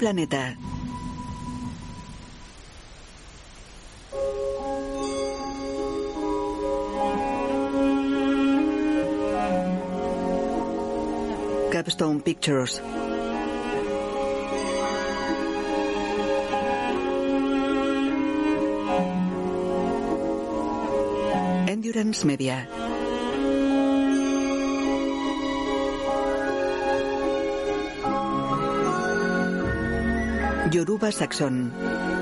Planeta. Capstone Pictures. Endurance Media. Yoruba Saxon.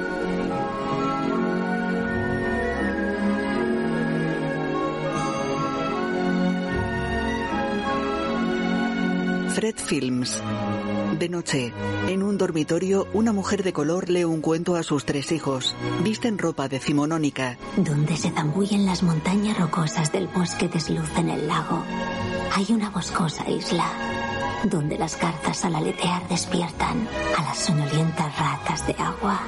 Films. De noche, en un dormitorio, una mujer de color lee un cuento a sus tres hijos. Visten ropa decimonónica. Donde se zambullen las montañas rocosas del bosque deslucen el lago. Hay una boscosa isla donde las garzas al aletear despiertan a las soñolientas ratas de agua.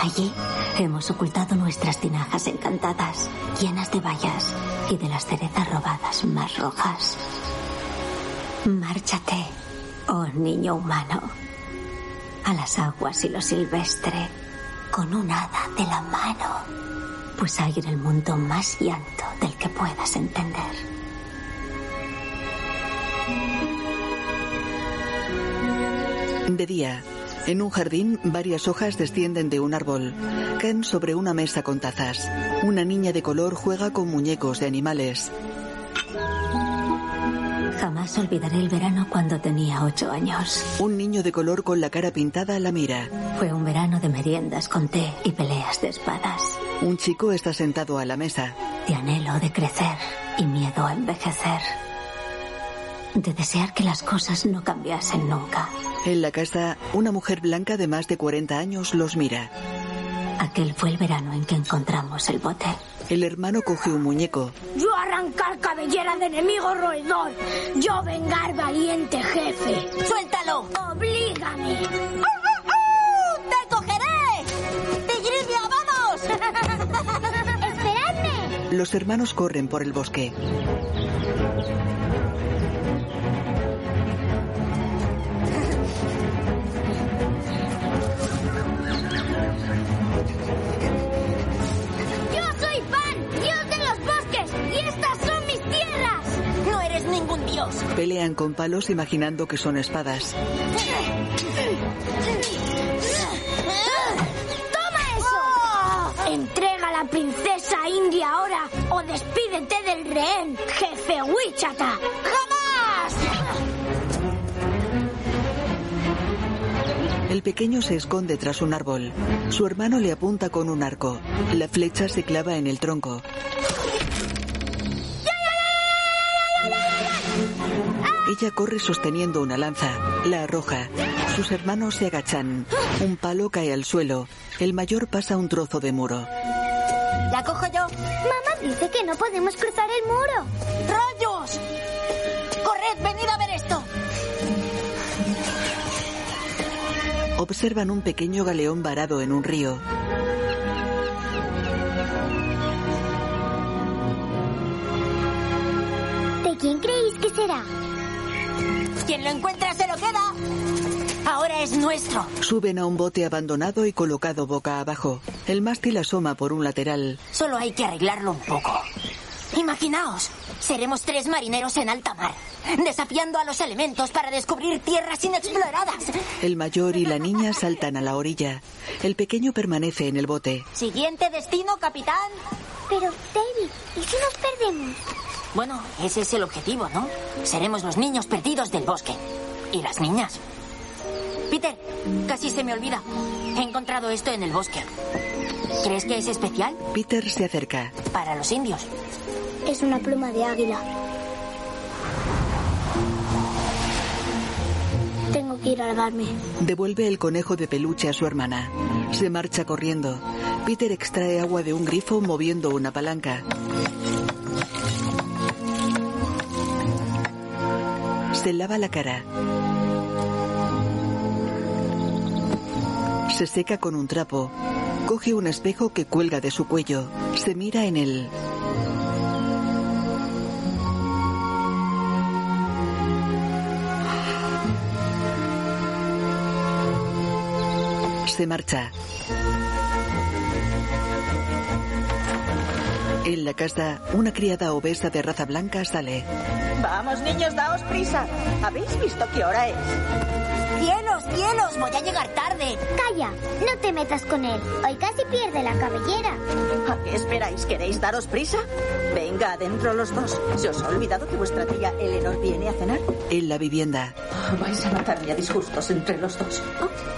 Allí hemos ocultado nuestras tinajas encantadas, llenas de bayas y de las cerezas robadas más rojas. Márchate, oh niño humano, a las aguas y lo silvestre, con un hada de la mano, pues hay en el mundo más llanto del que puedas entender. De día, en un jardín, varias hojas descienden de un árbol. Caen sobre una mesa con tazas. Una niña de color juega con muñecos de animales. Jamás olvidaré el verano cuando tenía ocho años. Un niño de color con la cara pintada la mira. Fue un verano de meriendas con té y peleas de espadas. Un chico está sentado a la mesa. De anhelo de crecer y miedo a envejecer. De desear que las cosas no cambiasen nunca. En la casa, una mujer blanca de más de 40 años los mira. Aquel fue el verano en que encontramos el bote. El hermano coge un muñeco. Yo arrancar cabellera de enemigo roedor. Yo vengar valiente jefe. ¡Suéltalo! ¡Oblígame! ¡Te cogeré! ¡Tigrinia, vamos! ¡Esperadme! Los hermanos corren por el bosque. Dios. Pelean con palos imaginando que son espadas. ¡Toma eso! Entrega a la princesa india ahora o despídete del rehén, jefe Wichata. ¡Jamás! El pequeño se esconde tras un árbol. Su hermano le apunta con un arco. La flecha se clava en el tronco. Ella corre sosteniendo una lanza. La arroja. Sus hermanos se agachan. Un palo cae al suelo. El mayor pasa un trozo de muro. ¿La cojo yo? Mamá dice que no podemos cruzar el muro. ¡Rayos! ¡Corred, venid a ver esto! Observan un pequeño galeón varado en un río. Quien lo encuentra se lo queda. Ahora es nuestro. Suben a un bote abandonado y colocado boca abajo. El mástil asoma por un lateral. Solo hay que arreglarlo un poco. Imaginaos, seremos tres marineros en alta mar, desafiando a los elementos para descubrir tierras inexploradas. El mayor y la niña saltan a la orilla. El pequeño permanece en el bote. Siguiente destino, capitán. Pero, David, ¿y si nos perdemos? Bueno, ese es el objetivo, ¿no? Seremos los niños perdidos del bosque. Y las niñas. Peter, casi se me olvida. He encontrado esto en el bosque. ¿Crees que es especial? Peter se acerca. Para los indios. Es una pluma de águila. Tengo que ir a lavarme. Devuelve el conejo de peluche a su hermana. Se marcha corriendo. Peter extrae agua de un grifo moviendo una palanca. Se lava la cara. Se seca con un trapo. Coge un espejo que cuelga de su cuello. Se mira en él. Se marcha. En la casa, una criada obesa de raza blanca sale. Vamos, niños, daos prisa. ¿Habéis visto qué hora es? ¡Cielos, cielos! Voy a llegar tarde. Calla, no te metas con él. Hoy casi pierde la cabellera. ¿A qué esperáis? ¿Queréis daros prisa? Venga, adentro los dos. ¿Se os ha olvidado que vuestra tía Eleanor viene a cenar? En la vivienda, Vais a matarme a disgustos entre los dos.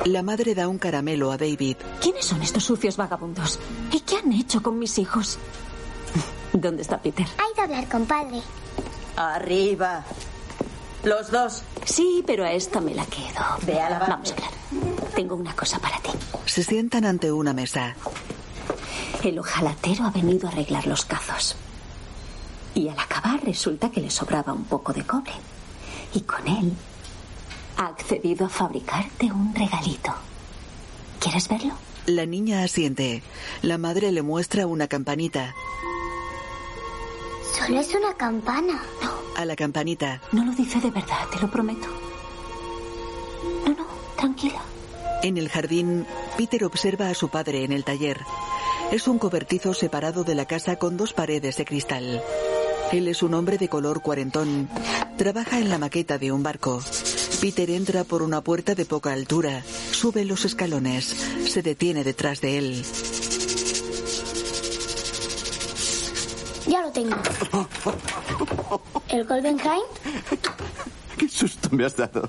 la madre da un caramelo a David. ¿Quiénes son estos sucios vagabundos? ¿Y qué han hecho con mis hijos? ¿Dónde está Peter? Hay que hablar con padre. Arriba. Los dos. Sí, pero a esta me la quedo. Ve a lavarte. Vamos a hablar. Tengo una cosa para ti. Se sientan ante una mesa. El ojalatero ha venido a arreglar los cazos. Y al acabar resulta que le sobraba un poco de cobre. Y con él ha accedido a fabricarte un regalito. ¿Quieres verlo? La niña asiente. La madre le muestra una campanita. Solo es una campana. A la campanita, No lo dice de verdad, te lo prometo. No, no, tranquila. en el jardín, Peter observa a su padre en el taller. Es un cobertizo separado de la casa con dos paredes de cristal. Él es un hombre de color cuarentón. Trabaja en la maqueta de un barco. Peter entra por una puerta de poca altura. Sube los escalones. Se detiene detrás de él. Ya lo tengo. ¿El Golden Hind? ¡Qué susto me has dado!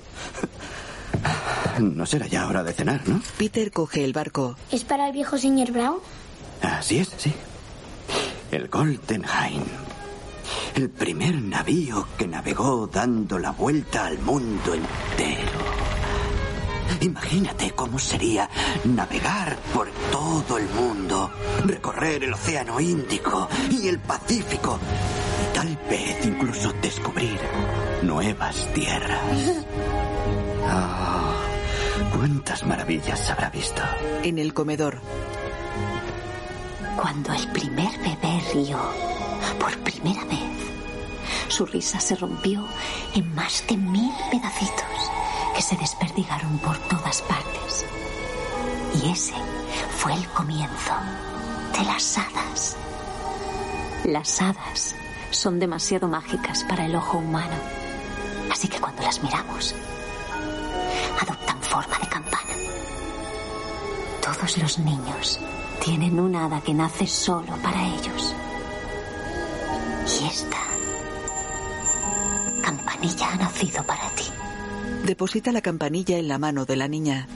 No será ya hora de cenar, ¿no? Peter coge el barco. ¿Es para el viejo señor Brown? Así es, sí. El Golden Hind. El primer navío que navegó dando la vuelta al mundo entero. Imagínate cómo sería navegar por todo el mundo, recorrer el Océano Índico y el Pacífico y tal vez incluso descubrir nuevas tierras. Ah, ¿Cuántas maravillas habrá visto? En el comedor, Cuando el primer bebé rió, por primera vez, su risa se rompió en más de mil pedacitos que se desperdigaron por todas partes. Y ese fue el comienzo de las hadas. Las hadas son demasiado mágicas para el ojo humano. Así que cuando las miramos, adoptan forma de campana. Todos los niños tienen una hada que nace solo para ellos. Y esta campanilla ha nacido para ti. Deposita la campanilla en la mano de la niña.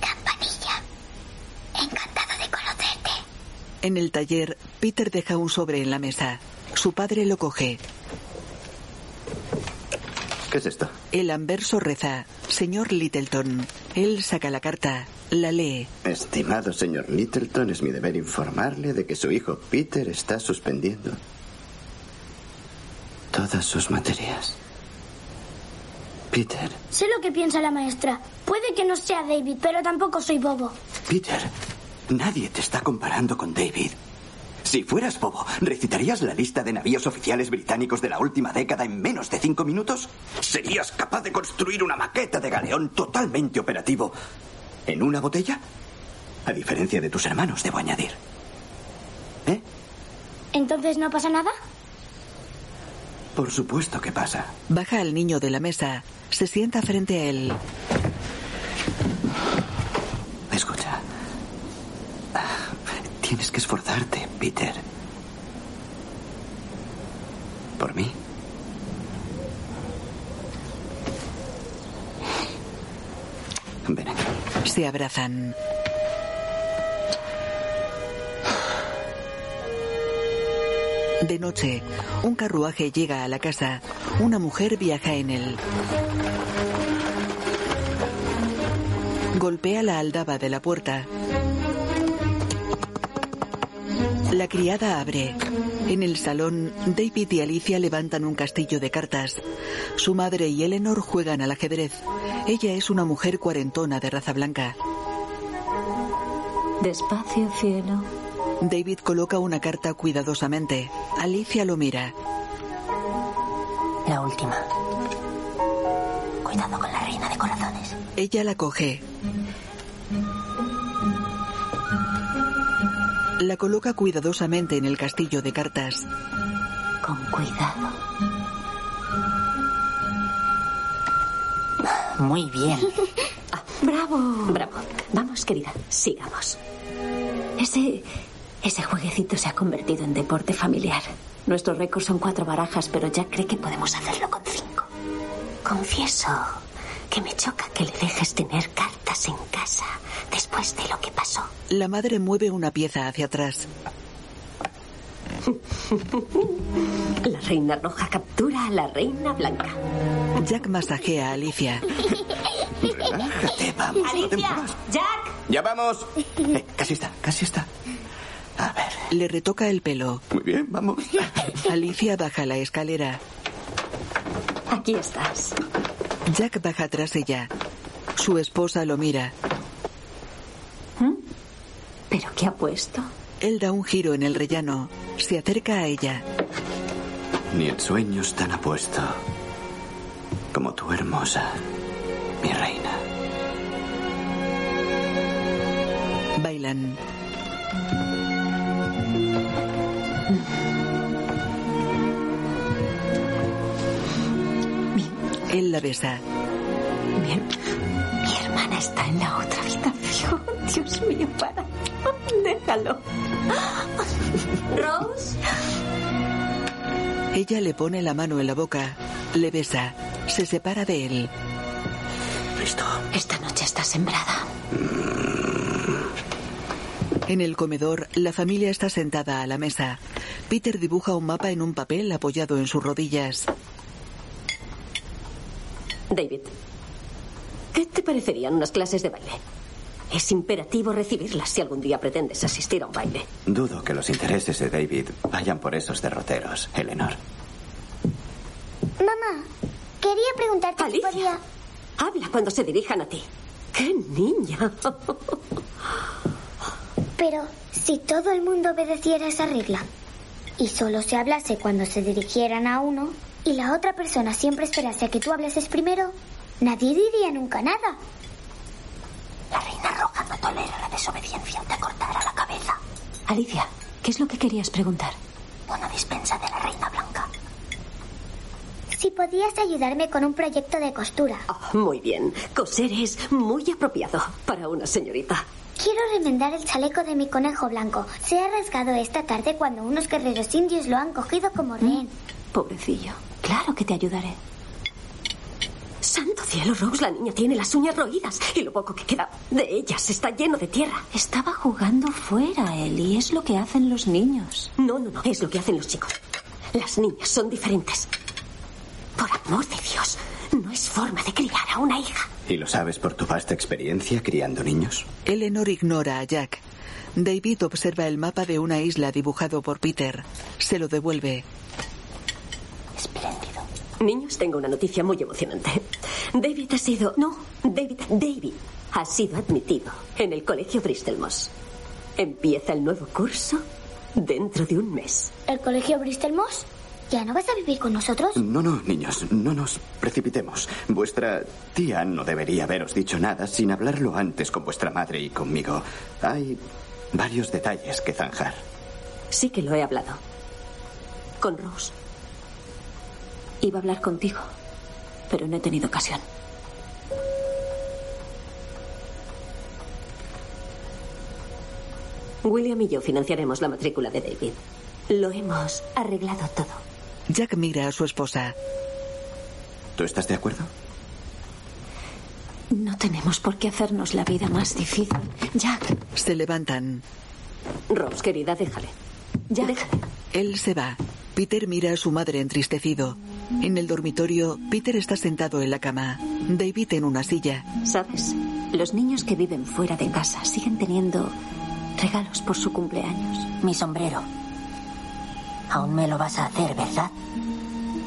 Campanilla. Encantado de conocerte. En el taller, Peter deja un sobre en la mesa. Su padre lo coge. ¿Qué es esto? El anverso reza, Señor Littleton. Él saca la carta, la lee. Estimado señor Littleton, es mi deber informarle de que su hijo Peter está suspendiendo todas sus materias. Peter, Sé lo que piensa la maestra. Puede que no sea David, pero tampoco soy bobo. Peter, nadie te está comparando con David. Si fueras bobo, ¿recitarías la lista de navíos oficiales británicos de la última década en menos de cinco minutos? ¿Serías capaz de construir una maqueta de galeón totalmente operativo en una botella? A diferencia de tus hermanos, debo añadir. ¿Eh? ¿Entonces no pasa nada? Por supuesto que pasa. Baja al niño de la mesa. Se sienta frente a él. Escucha. Tienes que esforzarte, Peter. ¿Por mí? Ven aquí. Se abrazan. De noche, un carruaje llega a la casa. Una mujer viaja en él. Golpea la aldaba de la puerta. La criada abre. En el salón, David y Alicia levantan un castillo de cartas. Su madre y Eleanor juegan al ajedrez. Ella es una mujer cuarentona de raza blanca. Despacio, cielo. David coloca una carta cuidadosamente. Alicia lo mira. La última. Cuidado con la reina de corazones. Ella la coge. La coloca cuidadosamente en el castillo de cartas. Con cuidado. Muy bien. Ah, bravo. Bravo. Vamos, querida, sigamos. Ese. Ese jueguecito se ha convertido en deporte familiar. Nuestro récord son cuatro barajas, pero Jack cree que podemos hacerlo con cinco. Confieso que me choca que le dejes tener cartas en casa después de lo que pasó. La madre mueve una pieza hacia atrás. La reina roja captura a la reina blanca. Jack masajea a Alicia. Relájate, vamos. Alicia. Jack. Ya vamos. Eh, casi está, casi está. A ver. Le retoca el pelo. Muy bien, vamos. Alicia baja la escalera. Aquí estás. Jack baja tras ella. Su esposa lo mira. ¿Pero qué ha puesto? Él da un giro en el rellano. Se acerca a ella. Ni en sueños tan apuesto como tu hermosa, mi reina. Bailan. Él la besa. Bien. Mi hermana está en la otra habitación. Dios mío, para. Déjalo. Rose. Ella le pone la mano en la boca. Le besa. Se separa de él. Listo. Esta noche está sembrada. En el comedor, la familia está sentada a la mesa. Peter dibuja un mapa en un papel apoyado en sus rodillas. David, ¿qué te parecerían unas clases de baile? Es imperativo recibirlas si algún día pretendes asistir a un baile. Dudo que los intereses de David vayan por esos derroteros, Eleanor. Mamá, quería preguntarte si Alicia. podía... Habla cuando se dirijan a ti. ¡Qué niña! Pero si todo el mundo obedeciera esa regla y solo se hablase cuando se dirigieran a uno y la otra persona siempre esperase a que tú hablases primero, nadie diría nunca nada. La reina roja no tolera la desobediencia. Te cortará la cabeza. Alicia, ¿qué es lo que querías preguntar? Una dispensa de la reina blanca. Si podías ayudarme con un proyecto de costura. Ah, muy bien. Coser es muy apropiado para una señorita. Quiero remendar el chaleco de mi conejo blanco. Se ha rasgado esta tarde cuando unos guerreros indios lo han cogido como rehén. Pobrecillo. Claro que te ayudaré. Santo cielo, Rose, la niña tiene las uñas roídas y lo poco que queda de ellas está lleno de tierra. Estaba jugando fuera, Ellie. Es lo que hacen los niños. No, no, no, es lo que hacen los chicos. Las niñas son diferentes. Por amor de Dios, no es forma de criar a una hija. ¿Y lo sabes por tu vasta experiencia criando niños? Eleanor ignora a Jack. David observa el mapa de una isla dibujado por Peter. Se lo devuelve. Espléndido. Niños, tengo una noticia muy emocionante. David ha sido... No, David, David ha sido admitido en el colegio Bristol Moss. Empieza el nuevo curso dentro de un mes. ¿El colegio Bristol Moss? ¿Ya no vas a vivir con nosotros? No, no, niños, no nos precipitemos. Vuestra tía no debería haberos dicho nada sin hablarlo antes con vuestra madre y conmigo. Hay varios detalles que zanjar. Sí que lo he hablado. Con Rose. Iba a hablar contigo, pero no he tenido ocasión. William y yo financiaremos la matrícula de David. Lo hemos arreglado todo. Jack mira a su esposa. ¿Tú estás de acuerdo? No tenemos por qué hacernos la vida más difícil. Jack. Se levantan. Rose, querida, déjale. Ya, déjale. Él se va. Peter mira a su madre entristecido. En el dormitorio, Peter está sentado en la cama. David en una silla. ¿Sabes? Los niños que viven fuera de casa siguen teniendo regalos por su cumpleaños. Mi sombrero. Aún me lo vas a hacer, ¿verdad?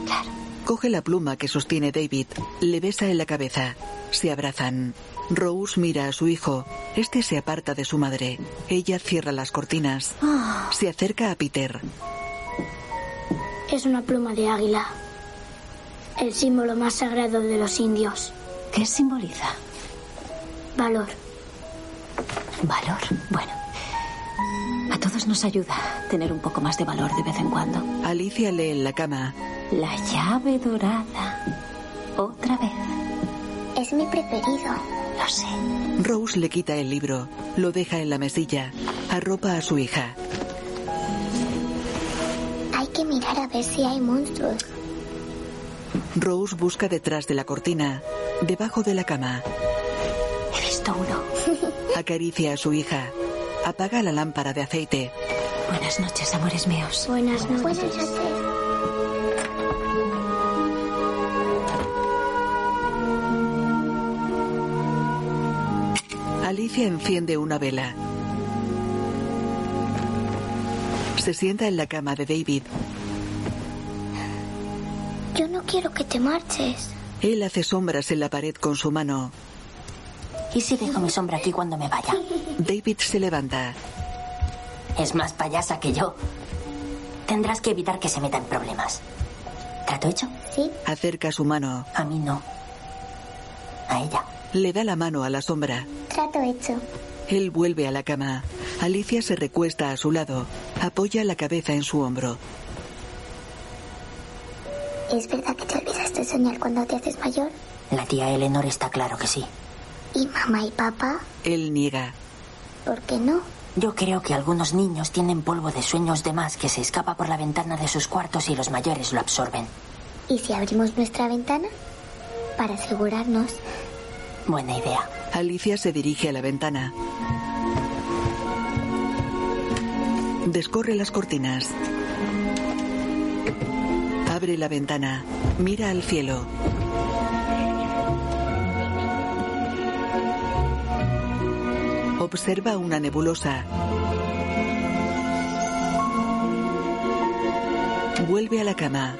Claro. Coge la pluma que sostiene David. Le besa en la cabeza. Se abrazan. Rose mira a su hijo. Este se aparta de su madre. Ella cierra las cortinas. Se acerca a Peter. Es una pluma de águila. El símbolo más sagrado de los indios. ¿Qué simboliza? Valor. Valor. Bueno. A todos nos ayuda tener un poco más de valor de vez en cuando. Alicia lee en la cama. La llave dorada. Otra vez. Es mi preferido. Lo sé. Rose le quita el libro. Lo deja en la mesilla. Arropa a su hija. Hay que mirar a ver si hay monstruos. Rose busca detrás de la cortina. Debajo de la cama. He visto uno. Acaricia a su hija. Apaga la lámpara de aceite. Buenas noches, amores míos. Buenas noches. Buenas noches. Alicia enciende una vela. Se sienta en la cama de David. Yo no quiero que te marches. Él hace sombras en la pared con su mano. ¿Y si dejo mi sombra aquí cuando me vaya? David se levanta. Es más payasa que yo. Tendrás que evitar que se meta en problemas. ¿Trato hecho? Sí. Acerca su mano. A mí no. A ella. Le da la mano a la sombra. Trato hecho. Él vuelve a la cama. Alicia se recuesta a su lado. Apoya la cabeza en su hombro. ¿Es verdad que te olvidas de soñar cuando te haces mayor? La tía Eleanor está claro que sí. ¿Y mamá y papá? Él niega. ¿Por qué no? Yo creo que algunos niños tienen polvo de sueños de más que se escapa por la ventana de sus cuartos y los mayores lo absorben. ¿Y si abrimos nuestra ventana? Para asegurarnos. Buena idea. Alicia se dirige a la ventana. Descorre las cortinas. Abre la ventana. Mira al cielo. Observa una nebulosa. Vuelve a la cama.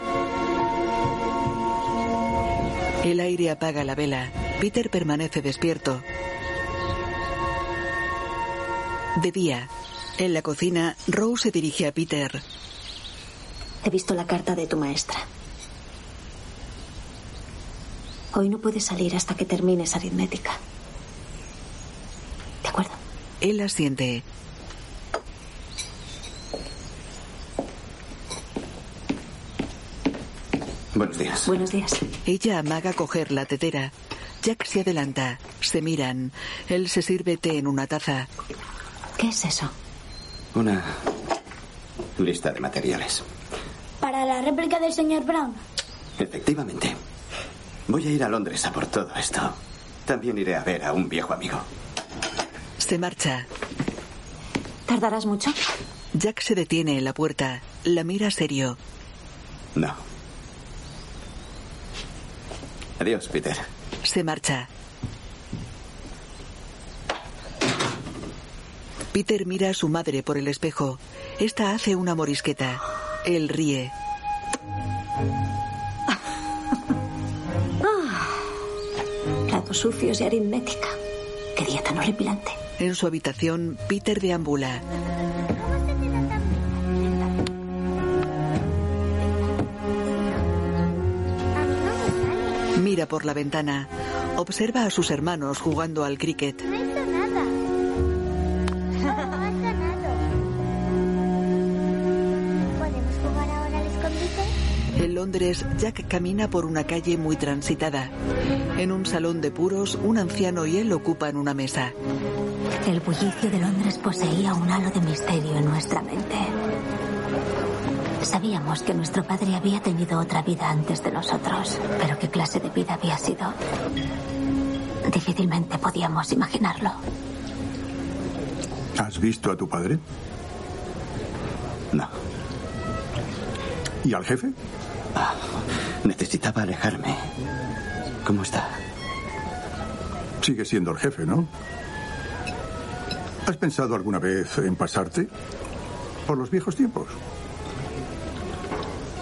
El aire apaga la vela. Peter permanece despierto. De día, en la cocina, Rose se dirige a Peter. He visto la carta de tu maestra. Hoy no puedes salir hasta que termines aritmética. ¿De acuerdo? Él asiente. Buenos días. Buenos días. Ella amaga coger la tetera. Jack se adelanta. Se miran. Él se sirve té en una taza. ¿Qué es eso? Una lista de materiales. Para la réplica del señor Brown. Efectivamente. Voy a ir a Londres a por todo esto. También iré a ver a un viejo amigo. Se marcha. ¿Tardarás mucho? Jack se detiene en la puerta. La mira serio. No. Adiós, Peter. Se marcha. Peter mira a su madre por el espejo. Esta hace una morisqueta. Él ríe. Platos sucios y aritmética. Qué día tan horripilante. En su habitación, Peter deambula. Mira por la ventana. Observa a sus hermanos jugando al cricket. Londres, Jack camina por una calle muy transitada. En un salón de puros, un anciano y él ocupan una mesa. El bullicio de Londres poseía un halo de misterio en nuestra mente. Sabíamos que nuestro padre había tenido otra vida antes de nosotros, pero qué clase de vida había sido. Difícilmente podíamos imaginarlo. ¿Has visto a tu padre? No. ¿Y al jefe? Ah, necesitaba alejarme. ¿Cómo está? Sigue siendo el jefe, ¿no? ¿Has pensado alguna vez en pasarte por los viejos tiempos?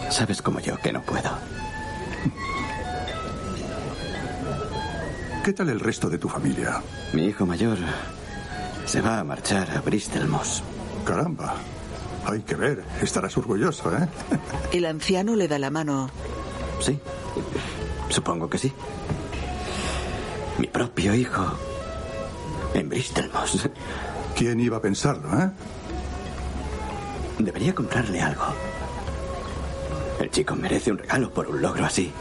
Sabes como yo que no puedo. ¿Qué tal el resto de tu familia? Mi hijo mayor se va a marchar a Bristol Moss. Caramba. Hay que ver. Estarás orgulloso, ¿eh? El anciano le da la mano. Sí. Supongo que sí. Mi propio hijo. En Bristol Moss. ¿Quién iba a pensarlo, eh? Debería comprarle algo. El chico merece un regalo por un logro así.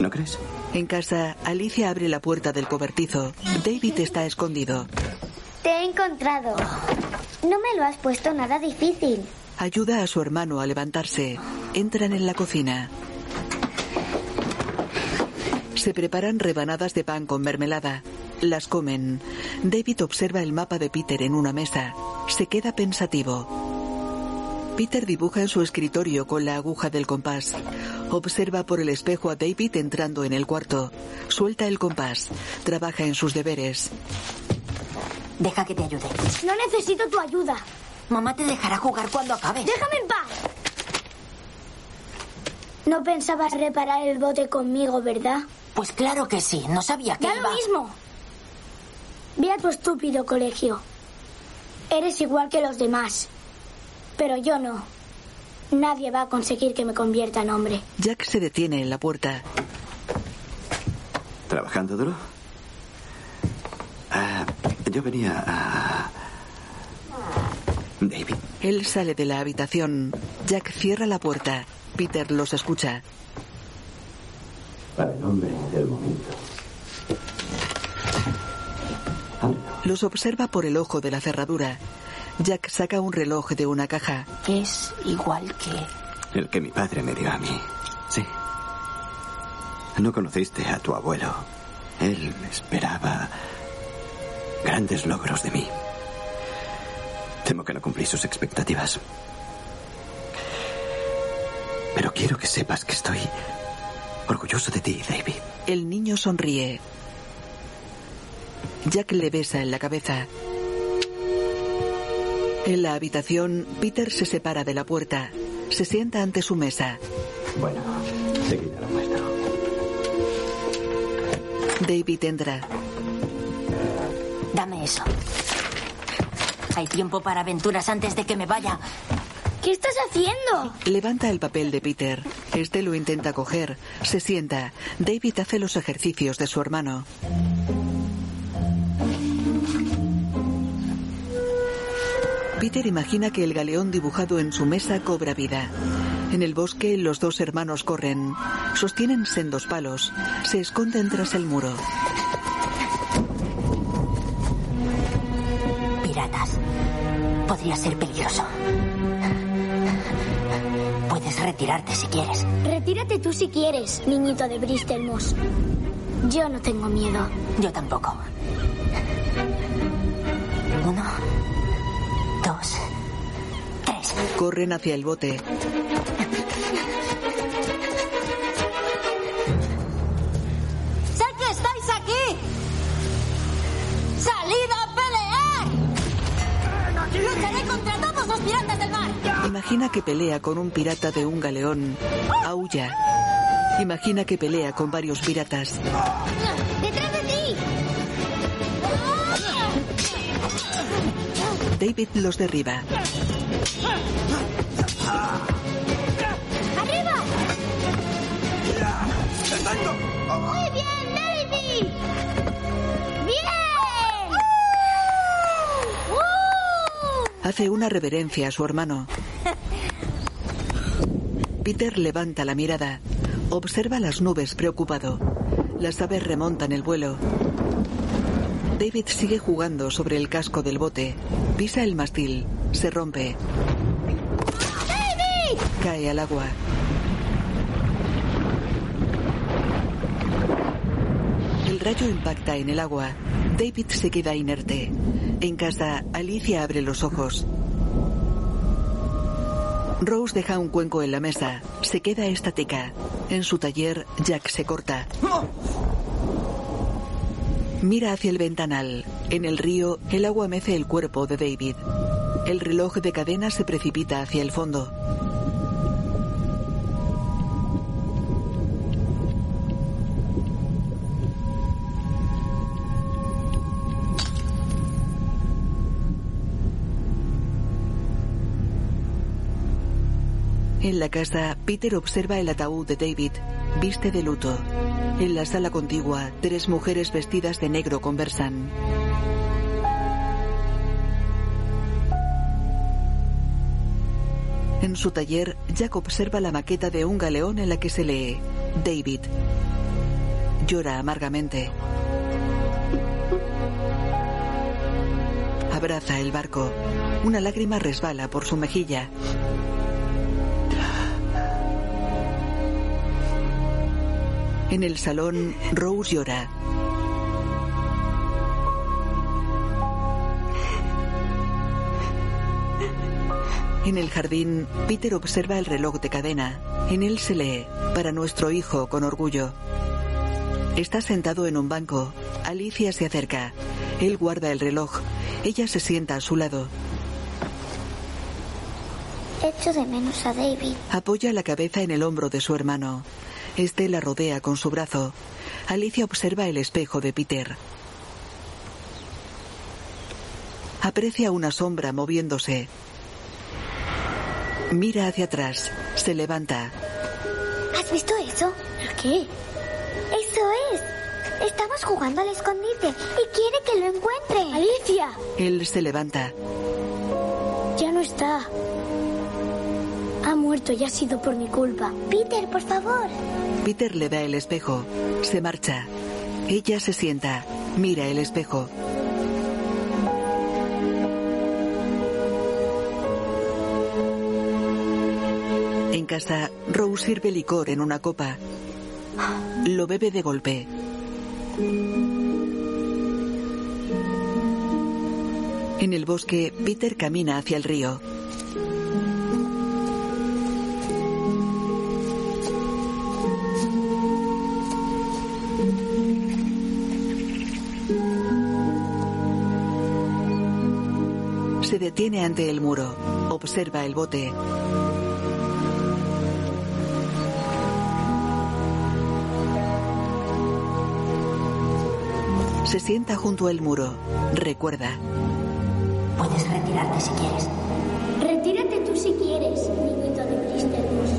¿No crees? En casa, Alicia abre la puerta del cobertizo. David está escondido. Te he encontrado. No me lo has puesto nada difícil. Ayuda a su hermano a levantarse. Entran en la cocina. Se preparan rebanadas de pan con mermelada. Las comen. David observa el mapa de Peter en una mesa. Se queda pensativo. Peter dibuja en su escritorio con la aguja del compás. Observa por el espejo a David entrando en el cuarto. Suelta el compás. Trabaja en sus deberes. Deja que te ayude. No necesito tu ayuda. Mamá te dejará jugar cuando acabe. Déjame en paz. No pensabas reparar el bote conmigo, ¿verdad? Pues claro que sí. No sabía que Da iba... lo mismo. Ve a tu estúpido colegio. Eres igual que los demás. Pero yo no. Nadie va a conseguir que me convierta en hombre. Jack se detiene en la puerta. ¿Trabajando duro? Ah, yo venía a... David. Él sale de la habitación. Jack cierra la puerta. Peter los escucha. Para el hombre del momento. Los observa por el ojo de la cerradura. Jack saca un reloj de una caja. Es igual que... El que mi padre me dio a mí. Sí. No conociste a tu abuelo. Él esperaba grandes logros de mí. Temo que no cumplí sus expectativas. Pero quiero que sepas que estoy orgulloso de ti, David. El niño sonríe. Jack le besa en la cabeza. En la habitación, Peter se separa de la puerta. Se sienta ante su mesa. Bueno, seguida lo muestro. David entra. Eso. Hay tiempo para aventuras antes de que me vaya. ¿Qué estás haciendo? Levanta el papel de Peter. Este lo intenta coger. Se sienta. David hace los ejercicios de su hermano. Peter imagina que el galeón dibujado en su mesa cobra vida. En el bosque, los dos hermanos corren. Sostienen sendos palos. Se esconden tras el muro. Podría ser peligroso. Puedes retirarte si quieres. Retírate tú si quieres, niñito de Bristol Moss. Yo no tengo miedo. Yo tampoco. Uno, dos, tres. Corren hacia el bote. Imagina que pelea con un pirata de un galeón. Aulla. Imagina que pelea con varios piratas. ¡Detrás de ti! David los derriba. ¡Arriba! ¡Muy bien, David! Hace una reverencia a su hermano. Peter levanta la mirada. Observa las nubes preocupado. Las aves remontan el vuelo. David sigue jugando sobre el casco del bote. Pisa el mastil. Se rompe. ¡David! Cae al agua. El rayo impacta en el agua. David se queda inerte. En casa, Alicia abre los ojos. Rose deja un cuenco en la mesa. Se queda estática. En su taller, Jack se corta. Mira hacia el ventanal. En el río, el agua mece el cuerpo de David. El reloj de cadena se precipita hacia el fondo. En la casa, Peter observa el ataúd de David. Viste de luto. En la sala contigua, tres mujeres vestidas de negro conversan. En su taller, Jack observa la maqueta de un galeón en la que se lee David. Llora amargamente. Abraza el barco. Una lágrima resbala por su mejilla. En el salón, Rose llora. En el jardín, Peter observa el reloj de cadena. En él se lee, para nuestro hijo, con orgullo. Está sentado en un banco. Alicia se acerca. Él guarda el reloj. Ella se sienta a su lado. Echo de menos a David. Apoya la cabeza en el hombro de su hermano. Este la rodea con su brazo. Alicia observa el espejo de Peter. Aprecia una sombra moviéndose. Mira hacia atrás. Se levanta. ¿Has visto eso? ¿Qué? Eso es. Estamos jugando al escondite y quiere que lo encuentre. ¡Alicia! Él se levanta. Ya no está. Ha muerto y ha sido por mi culpa. Peter, por favor. Peter le da el espejo. Se marcha. Ella se sienta. Mira el espejo. En casa, Rose sirve licor en una copa. Lo bebe de golpe. En el bosque, Peter camina hacia el río. Se detiene ante el muro. Observa el bote. Se sienta junto al muro. Recuerda. Puedes retirarte si quieres. Retírate tú si quieres, niñito de Blisterbus.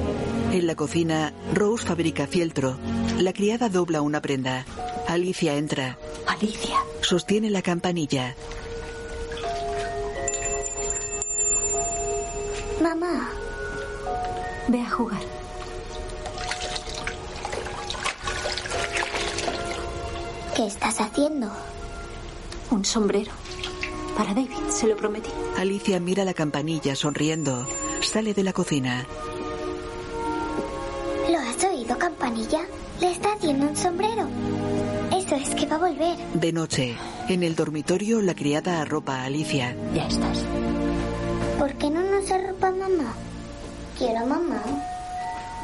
En la cocina, Rose fabrica fieltro. La criada dobla una prenda. Alicia entra. Alicia. Sostiene la campanilla. Mamá, Ve a jugar. ¿qué estás haciendo? Un sombrero. Para David, se lo prometí. Alicia mira la campanilla sonriendo. Sale de la cocina. ¿Lo has oído, campanilla? Le está haciendo un sombrero. Eso es que va a volver. De noche, en el dormitorio, la criada arropa a Alicia. Ya estás. Mamá? Quiero a mamá.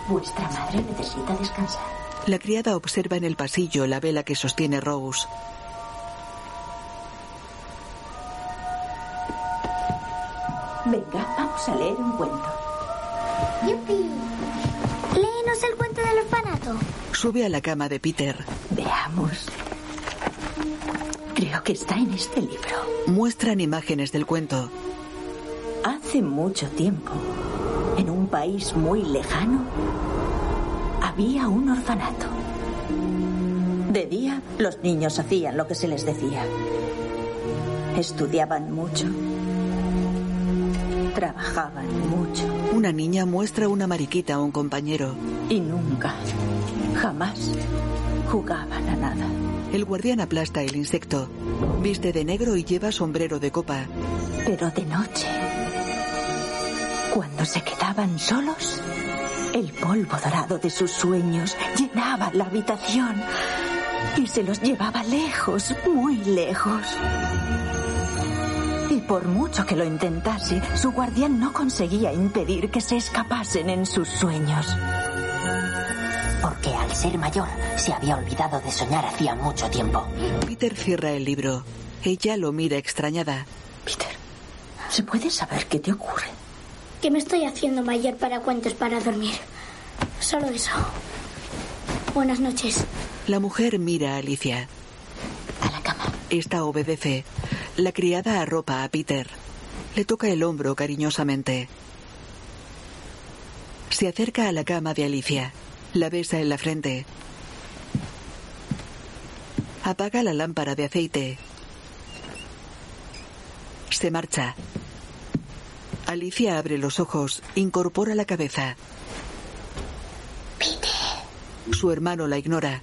Vuestra madre necesita descansar. La criada observa en el pasillo la vela que sostiene Rose. Venga, vamos a leer un cuento. ¡Yupi! Léenos el cuento del orfanato. Sube a la cama de Peter. Veamos. Creo que está en este libro. Muestran imágenes del cuento. Hace mucho tiempo, en un país muy lejano, había un orfanato. De día, los niños hacían lo que se les decía. Estudiaban mucho. Trabajaban mucho. Una niña muestra una mariquita a un compañero. Y nunca, jamás, jugaban a nada. El guardián aplasta el insecto. Viste de negro y lleva sombrero de copa. Pero de noche, cuando se quedaban solos, el polvo dorado de sus sueños llenaba la habitación y se los llevaba lejos, muy lejos. Y por mucho que lo intentase, su guardián no conseguía impedir que se escapasen en sus sueños. Porque al ser mayor se había olvidado de soñar hacía mucho tiempo. Peter cierra el libro. Ella lo mira extrañada. Peter, ¿se puede saber qué te ocurre? Que me estoy haciendo mayor para cuentos para dormir. Solo eso. Buenas noches. La mujer mira a Alicia. A la cama. Esta obedece. La criada arropa a Peter. Le toca el hombro cariñosamente. Se acerca a la cama de Alicia. La besa en la frente. Apaga la lámpara de aceite. Se marcha. Alicia abre los ojos, incorpora la cabeza. Su hermano la ignora.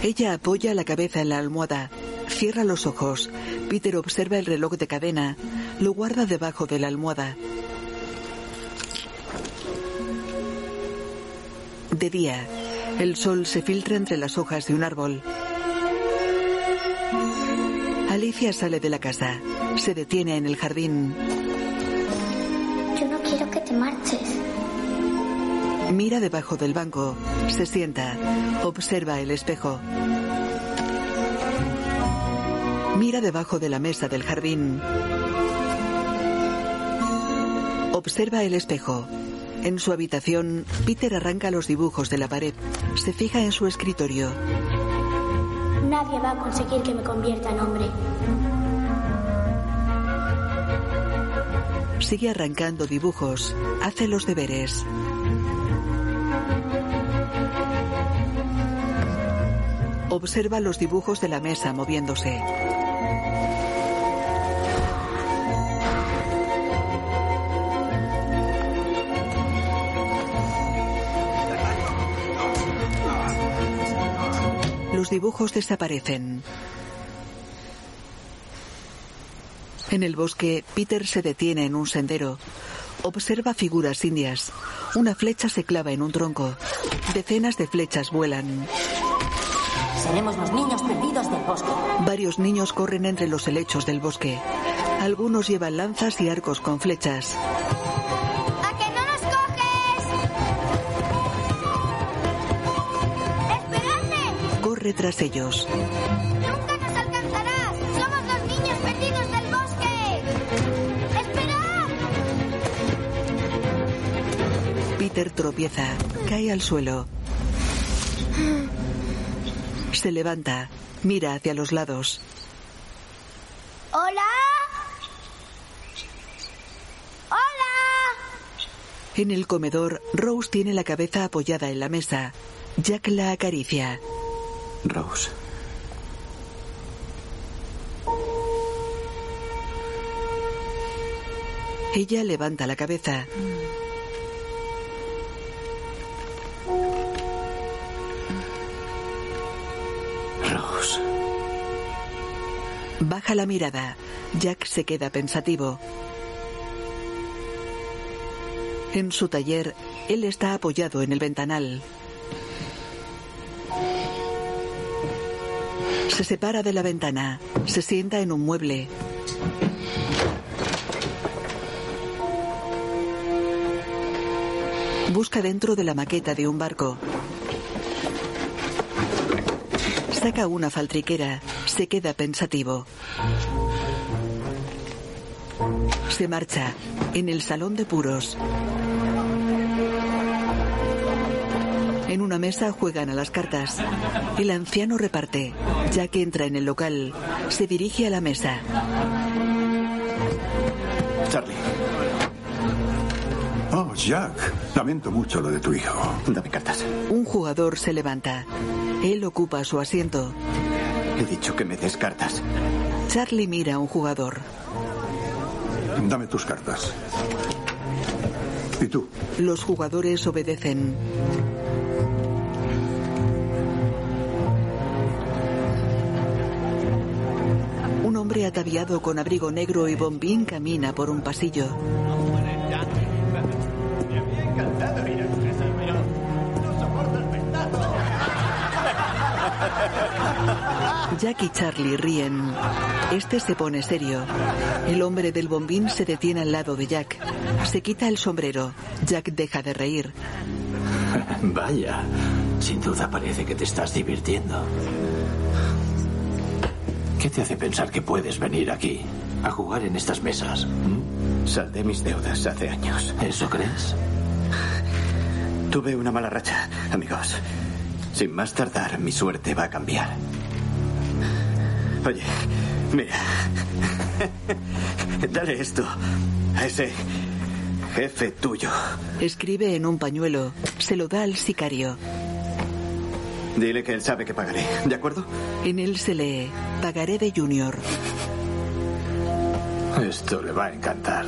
Ella apoya la cabeza en la almohada, cierra los ojos. Peter observa el reloj de cadena, lo guarda debajo de la almohada. De día, el sol se filtra entre las hojas de un árbol. Alicia sale de la casa, se detiene en el jardín. Yo no quiero que te marches. Mira debajo del banco, se sienta, observa el espejo. Mira debajo de la mesa del jardín. Observa el espejo. En su habitación, Peter arranca los dibujos de la pared. Se fija en su escritorio. Nadie va a conseguir que me convierta en hombre. Sigue arrancando dibujos. Hace los deberes. Observa los dibujos de la mesa moviéndose. Los dibujos desaparecen. En el bosque, Peter se detiene en un sendero. Observa figuras indias. Una flecha se clava en un tronco. Decenas de flechas vuelan. Seremos los niños perdidos del bosque. Varios niños corren entre los helechos del bosque. Algunos llevan lanzas y arcos con flechas. ¡A que no nos coges! ¡Esperadme! Corre tras ellos. Peter tropieza, cae al suelo. Se levanta, mira hacia los lados. ¡Hola! ¡Hola! En el comedor, Rose tiene la cabeza apoyada en la mesa. Jack la acaricia. Rose. Ella levanta la cabeza. Baja la mirada. Jack se queda pensativo. En su taller, él está apoyado en el ventanal. Se separa de la ventana. Se sienta en un mueble. Busca dentro de la maqueta de un barco. Saca una faltriquera. Se queda pensativo. Se marcha. En el salón de puros. En una mesa juegan a las cartas. El anciano reparte. Jack entra en el local. Se dirige a la mesa. Charlie, Oh, Jack. Lamento mucho lo de tu hijo. dame cartas. Un jugador se levanta. Él ocupa su asiento. He dicho que me des cartas. Charlie mira a un jugador. Dame tus cartas. ¿Y tú? Los jugadores obedecen. Un hombre ataviado con abrigo negro y bombín camina por un pasillo. Jack y Charlie ríen. Este se pone serio. El hombre del bombín se detiene al lado de Jack. Se quita el sombrero. Jack deja de reír. Vaya, sin duda parece que te estás divirtiendo. ¿Qué te hace pensar que puedes venir aquí a jugar en estas mesas? ¿Mm? Saldé mis deudas hace años. ¿Eso crees? Tuve una mala racha, amigos. Sin más tardar, mi suerte va a cambiar. Oye, mira. Dale esto a ese jefe tuyo. Escribe en un pañuelo. Se lo da al sicario. Dile que él sabe que pagaré, ¿de acuerdo? En él se lee, pagaré de Junior. Esto le va a encantar.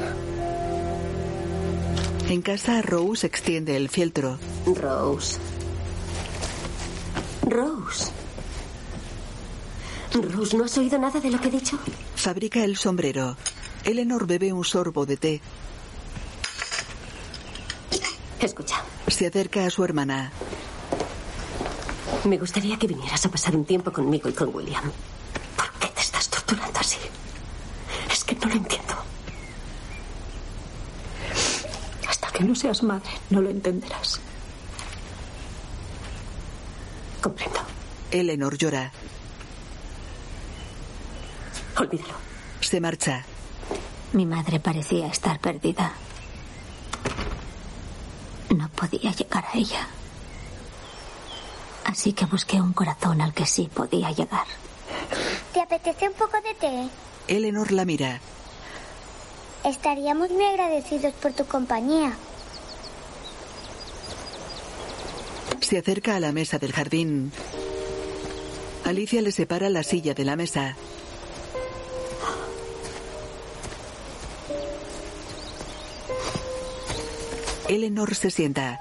En casa, Rose extiende el fieltro. Rose. Rose. Rose, ¿no has oído nada de lo que he dicho? Fabrica el sombrero. Eleanor bebe un sorbo de té. Escucha. Se acerca a su hermana. Me gustaría que vinieras a pasar un tiempo conmigo y con William. ¿Por qué te estás torturando así? Es que no lo entiendo. Hasta que no seas madre, no lo entenderás. Comprendo. Eleanor llora. Olvídalo. Se marcha. Mi madre parecía estar perdida. No podía llegar a ella. Así que busqué un corazón al que sí podía llegar. ¿Te apetece un poco de té? Eleanor la mira. Estaríamos muy agradecidos por tu compañía. Se acerca a la mesa del jardín. Alicia le separa la silla de la mesa. Eleanor se sienta.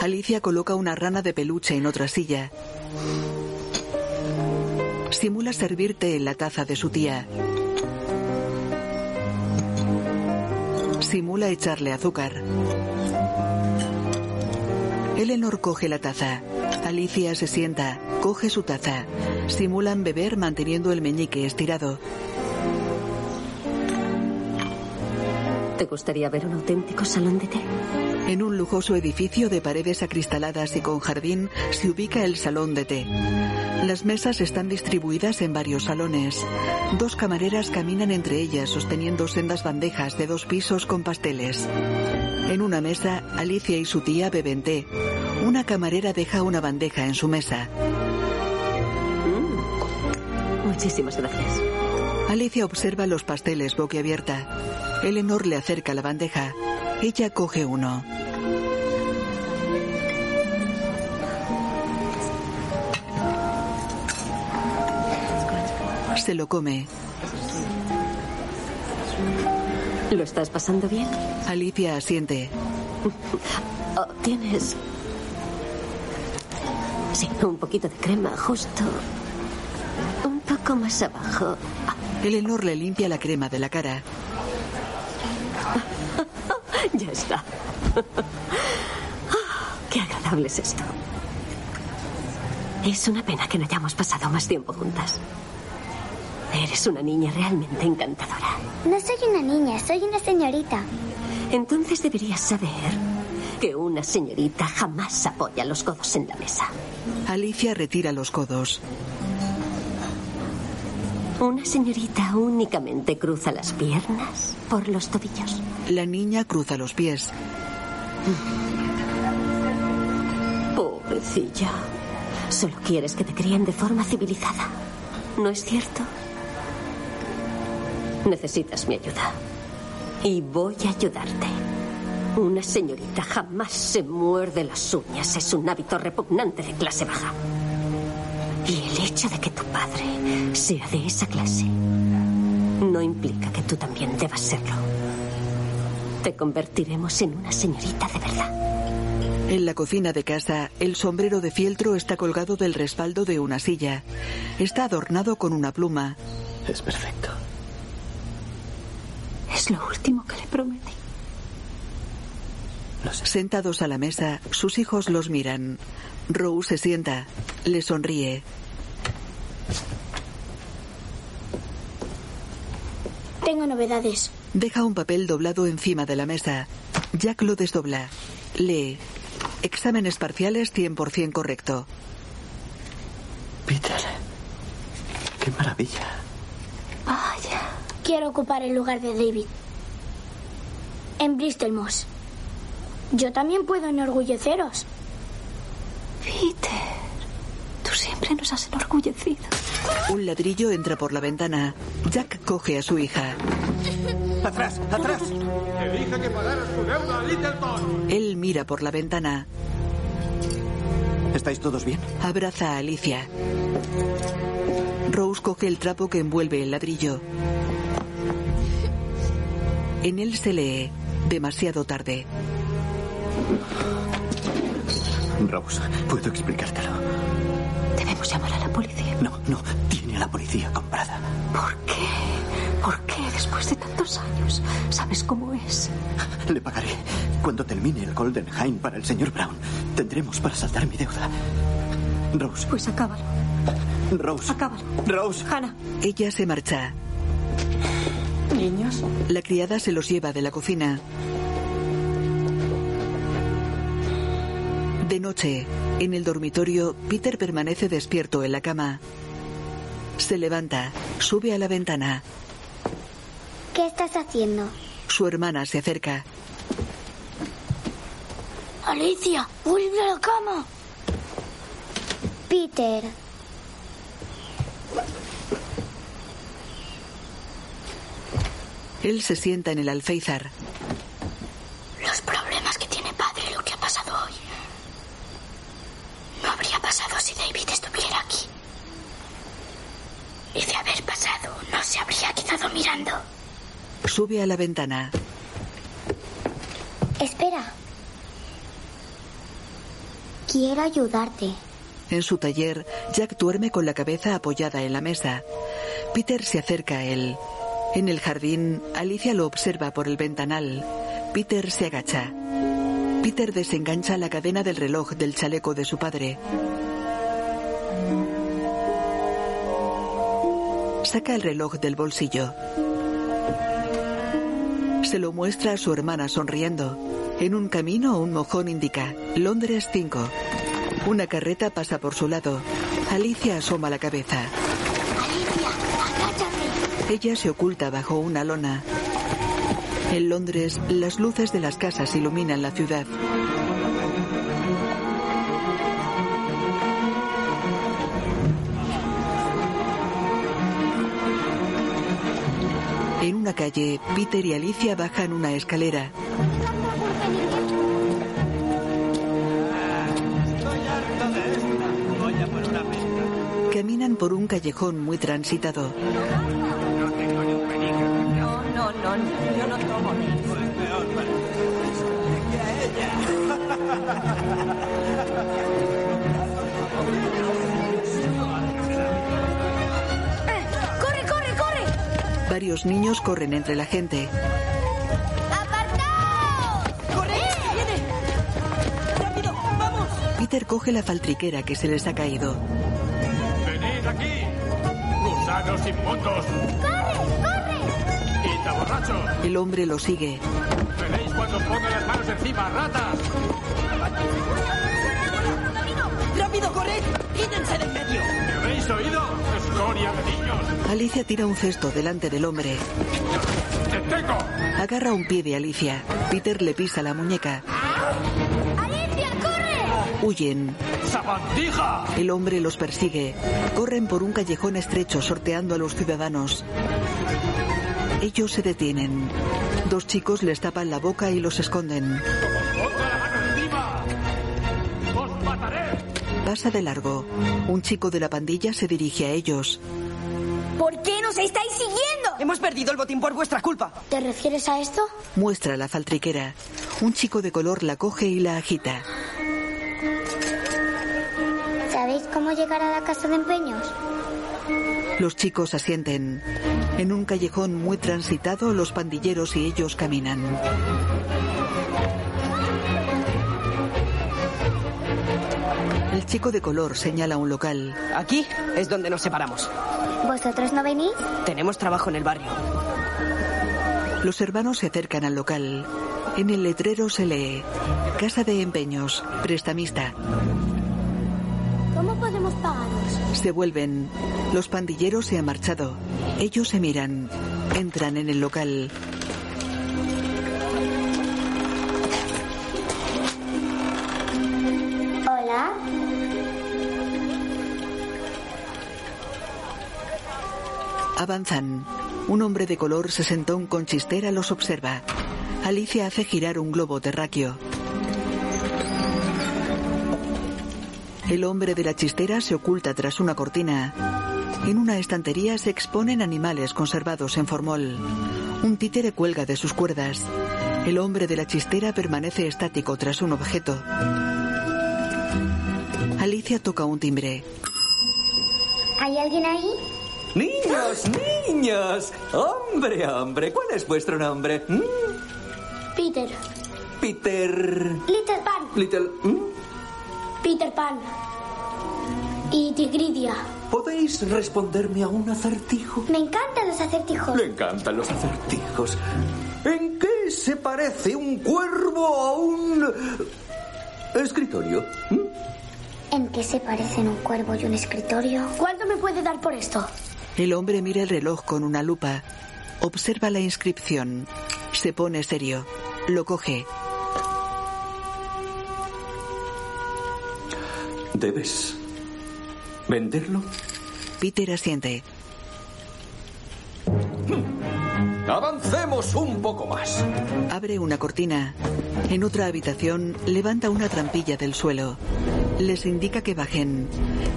Alicia coloca una rana de peluche en otra silla. Simula servir té en la taza de su tía. Simula echarle azúcar. Eleanor coge la taza. Alicia se sienta, coge su taza. Simulan beber manteniendo el meñique estirado. ¿Te gustaría ver un auténtico salón de té? En un lujoso edificio de paredes acristaladas y con jardín se ubica el salón de té. Las mesas están distribuidas en varios salones. Dos camareras caminan entre ellas sosteniendo sendas bandejas de dos pisos con pasteles. En una mesa, Alicia y su tía beben té. Una camarera deja una bandeja en su mesa. Mm. Muchísimas gracias. Alicia observa los pasteles boquiabierta. Eleanor le acerca la bandeja. Ella coge uno. Se lo come. ¿Lo estás pasando bien? Alicia asiente. Oh, Tienes... Sí, un poquito de crema justo... Un poco más abajo. Eleanor le limpia la crema de la cara. Ya está. Qué agradable es esto. Es una pena que no hayamos pasado más tiempo juntas. Eres una niña realmente encantadora. No soy una niña, soy una señorita. Entonces deberías saber que una señorita jamás apoya los codos en la mesa. Alicia retira los codos. Una señorita únicamente cruza las piernas por los tobillos. La niña cruza los pies. Pobrecilla. Solo quieres que te críen de forma civilizada. ¿No es cierto? Necesitas mi ayuda. Y voy a ayudarte. Una señorita jamás se muerde las uñas. Es un hábito repugnante de clase baja. Y el hecho de que tu padre sea de esa clase no implica que tú también debas serlo. Te convertiremos en una señorita de verdad. En la cocina de casa, el sombrero de fieltro está colgado del respaldo de una silla. Está adornado con una pluma. Es perfecto. Es lo último que le prometí. Sentados a la mesa, sus hijos los miran. Rose se sienta, le sonríe. Tengo novedades. Deja un papel doblado encima de la mesa. Jack lo desdobla. Lee. Exámenes parciales 100% correcto. Peter. Qué maravilla. Vaya. Quiero ocupar el lugar de David. En Bristol Moss. Yo también puedo enorgulleceros. Peter, tú siempre nos has enorgullecido. Un ladrillo entra por la ventana. Jack coge a su hija. ¡Atrás! ¡Atrás! Te dije que pagaras tu deuda a Littleton. Él mira por la ventana. ¿Estáis todos bien? Abraza a Alicia. Rose coge el trapo que envuelve el ladrillo. En él se lee, demasiado tarde. Rose, puedo explicártelo. Debemos llamar a la policía. No, no, tiene a la policía comprada. ¿Por qué? ¿Por qué después de tantos años? ¿Sabes cómo es? Le pagaré. Cuando termine el Golden Hind para el señor Brown, tendremos para saldar mi deuda. Rose. Pues acábalo. Rose. Acábalo. Rose. Hannah. Ella se marcha. Niños. La criada se los lleva de la cocina. De noche, en el dormitorio, Peter permanece despierto en la cama. Se levanta, sube a la ventana. ¿Qué estás haciendo? Su hermana se acerca. Alicia, vuelve a la cama. Peter. Él se sienta en el alféizar. Los problemas que tiene padre, lo que ha pasado hoy. No habría pasado si David estuviera aquí. Y de haber pasado, no se habría quedado mirando. Sube a la ventana. Espera. Quiero ayudarte. En su taller, Jack duerme con la cabeza apoyada en la mesa. Peter se acerca a él. En el jardín, Alicia lo observa por el ventanal. Peter se agacha. Peter desengancha la cadena del reloj del chaleco de su padre. Saca el reloj del bolsillo. Se lo muestra a su hermana sonriendo. En un camino, un mojón indica Londres 5. Una carreta pasa por su lado. Alicia asoma la cabeza. Alicia, agáchate. Ella se oculta bajo una lona. En Londres, las luces de las casas iluminan la ciudad. Calle, Peter y Alicia bajan una escalera. Caminan por un callejón muy transitado. No, no, no, yo no tomo Varios niños corren entre la gente. ¡Corre! ¡Viene! ¡Rápido! ¡Vamos! Peter coge la faltriquera que se les ha caído. ¡Venid aquí! ¡Gusanos inmundos! ¡Corre, corre! ¡Quita borrachos! El hombre lo sigue. ¡Veréis cuando os ponga las manos encima, ratas! ¡Quítense de en medio! ¿Me habéis oído? ¡Escoria de niños! Alicia tira un cesto delante del hombre. ¡Te tengo! Agarra un pie de Alicia. Peter le pisa la muñeca. ¡Alicia, corre! Huyen. ¡Sabandija! El hombre los persigue. Corren por un callejón estrecho sorteando a los ciudadanos. Ellos se detienen. Dos chicos les tapan la boca y los esconden. pasa de largo. Un chico de la pandilla se dirige a ellos. ¿Por qué nos estáis siguiendo? Hemos perdido el botín por vuestra culpa. ¿Te refieres a esto? Muestra la faltriquera. Un chico de color la coge y la agita. ¿Sabéis cómo llegar a la casa de empeños? Los chicos asienten. En un callejón muy transitado, los pandilleros y ellos caminan. El chico de color señala un local. Aquí es donde nos separamos. ¿Vosotros no venís? Tenemos trabajo en el barrio. Los hermanos se acercan al local. En el letrero se lee Casa de Empeños, prestamista. ¿Cómo podemos pagaros? Se vuelven. Los pandilleros se han marchado. Ellos se miran. Entran en el local. Avanzan. Un hombre de color sesentón con chistera los observa. Alicia hace girar un globo terráqueo. El hombre de la chistera se oculta tras una cortina. En una estantería se exponen animales conservados en formol. Un títere cuelga de sus cuerdas. El hombre de la chistera permanece estático tras un objeto. Alicia toca un timbre. ¿Hay alguien ahí? Niños, niños. Hombre, hombre. ¿Cuál es vuestro nombre? ¿Mm? Peter. Peter. Little Pan. Little. ¿Mm? Peter Pan. Y Tigridia. ¿Podéis responderme a un acertijo? Me encantan los acertijos. Le encantan los acertijos. ¿En qué se parece un cuervo a un escritorio? ¿Mm? ¿En qué se parecen un cuervo y un escritorio? ¿Cuánto me puede dar por esto? El hombre mira el reloj con una lupa. Observa la inscripción. Se pone serio. Lo coge. ¿Debes venderlo? Peter asiente. Avancemos un poco más. Abre una cortina. En otra habitación levanta una trampilla del suelo. Les indica que bajen.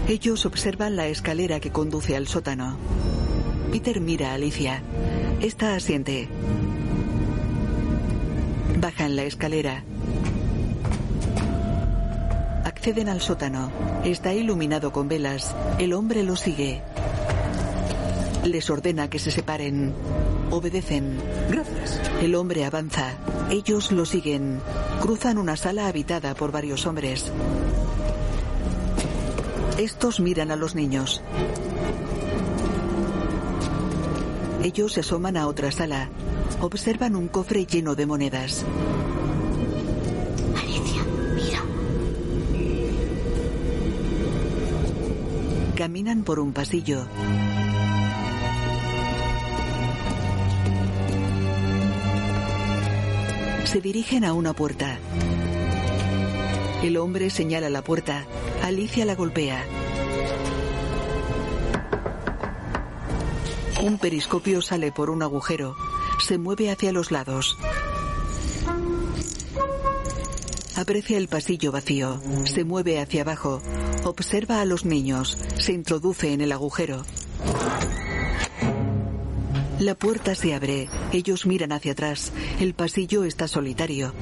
Ellos observan la escalera que conduce al sótano. Peter mira a Alicia. Esta asiente. Bajan la escalera. Acceden al sótano. Está iluminado con velas. El hombre lo sigue. Les ordena que se separen. Obedecen. Gracias. El hombre avanza. Ellos lo siguen. Cruzan una sala habitada por varios hombres. Estos miran a los niños. Ellos se asoman a otra sala. Observan un cofre lleno de monedas. Alicia, mira. Caminan por un pasillo. Se dirigen a una puerta. El hombre señala la puerta. Alicia la golpea. Un periscopio sale por un agujero. Se mueve hacia los lados. Aprecia el pasillo vacío. Se mueve hacia abajo. Observa a los niños. Se introduce en el agujero. La puerta se abre. Ellos miran hacia atrás. El pasillo está solitario.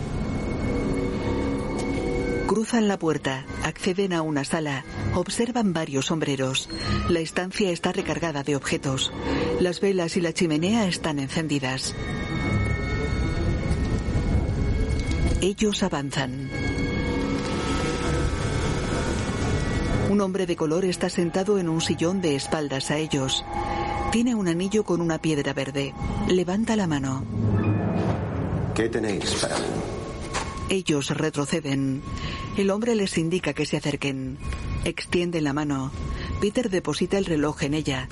Cruzan la puerta, acceden a una sala, observan varios sombreros. La estancia está recargada de objetos. Las velas y la chimenea están encendidas. Ellos avanzan. Un hombre de color está sentado en un sillón de espaldas a ellos. Tiene un anillo con una piedra verde. Levanta la mano. ¿Qué tenéis para mí? Ellos retroceden. El hombre les indica que se acerquen. Extiende la mano. Peter deposita el reloj en ella.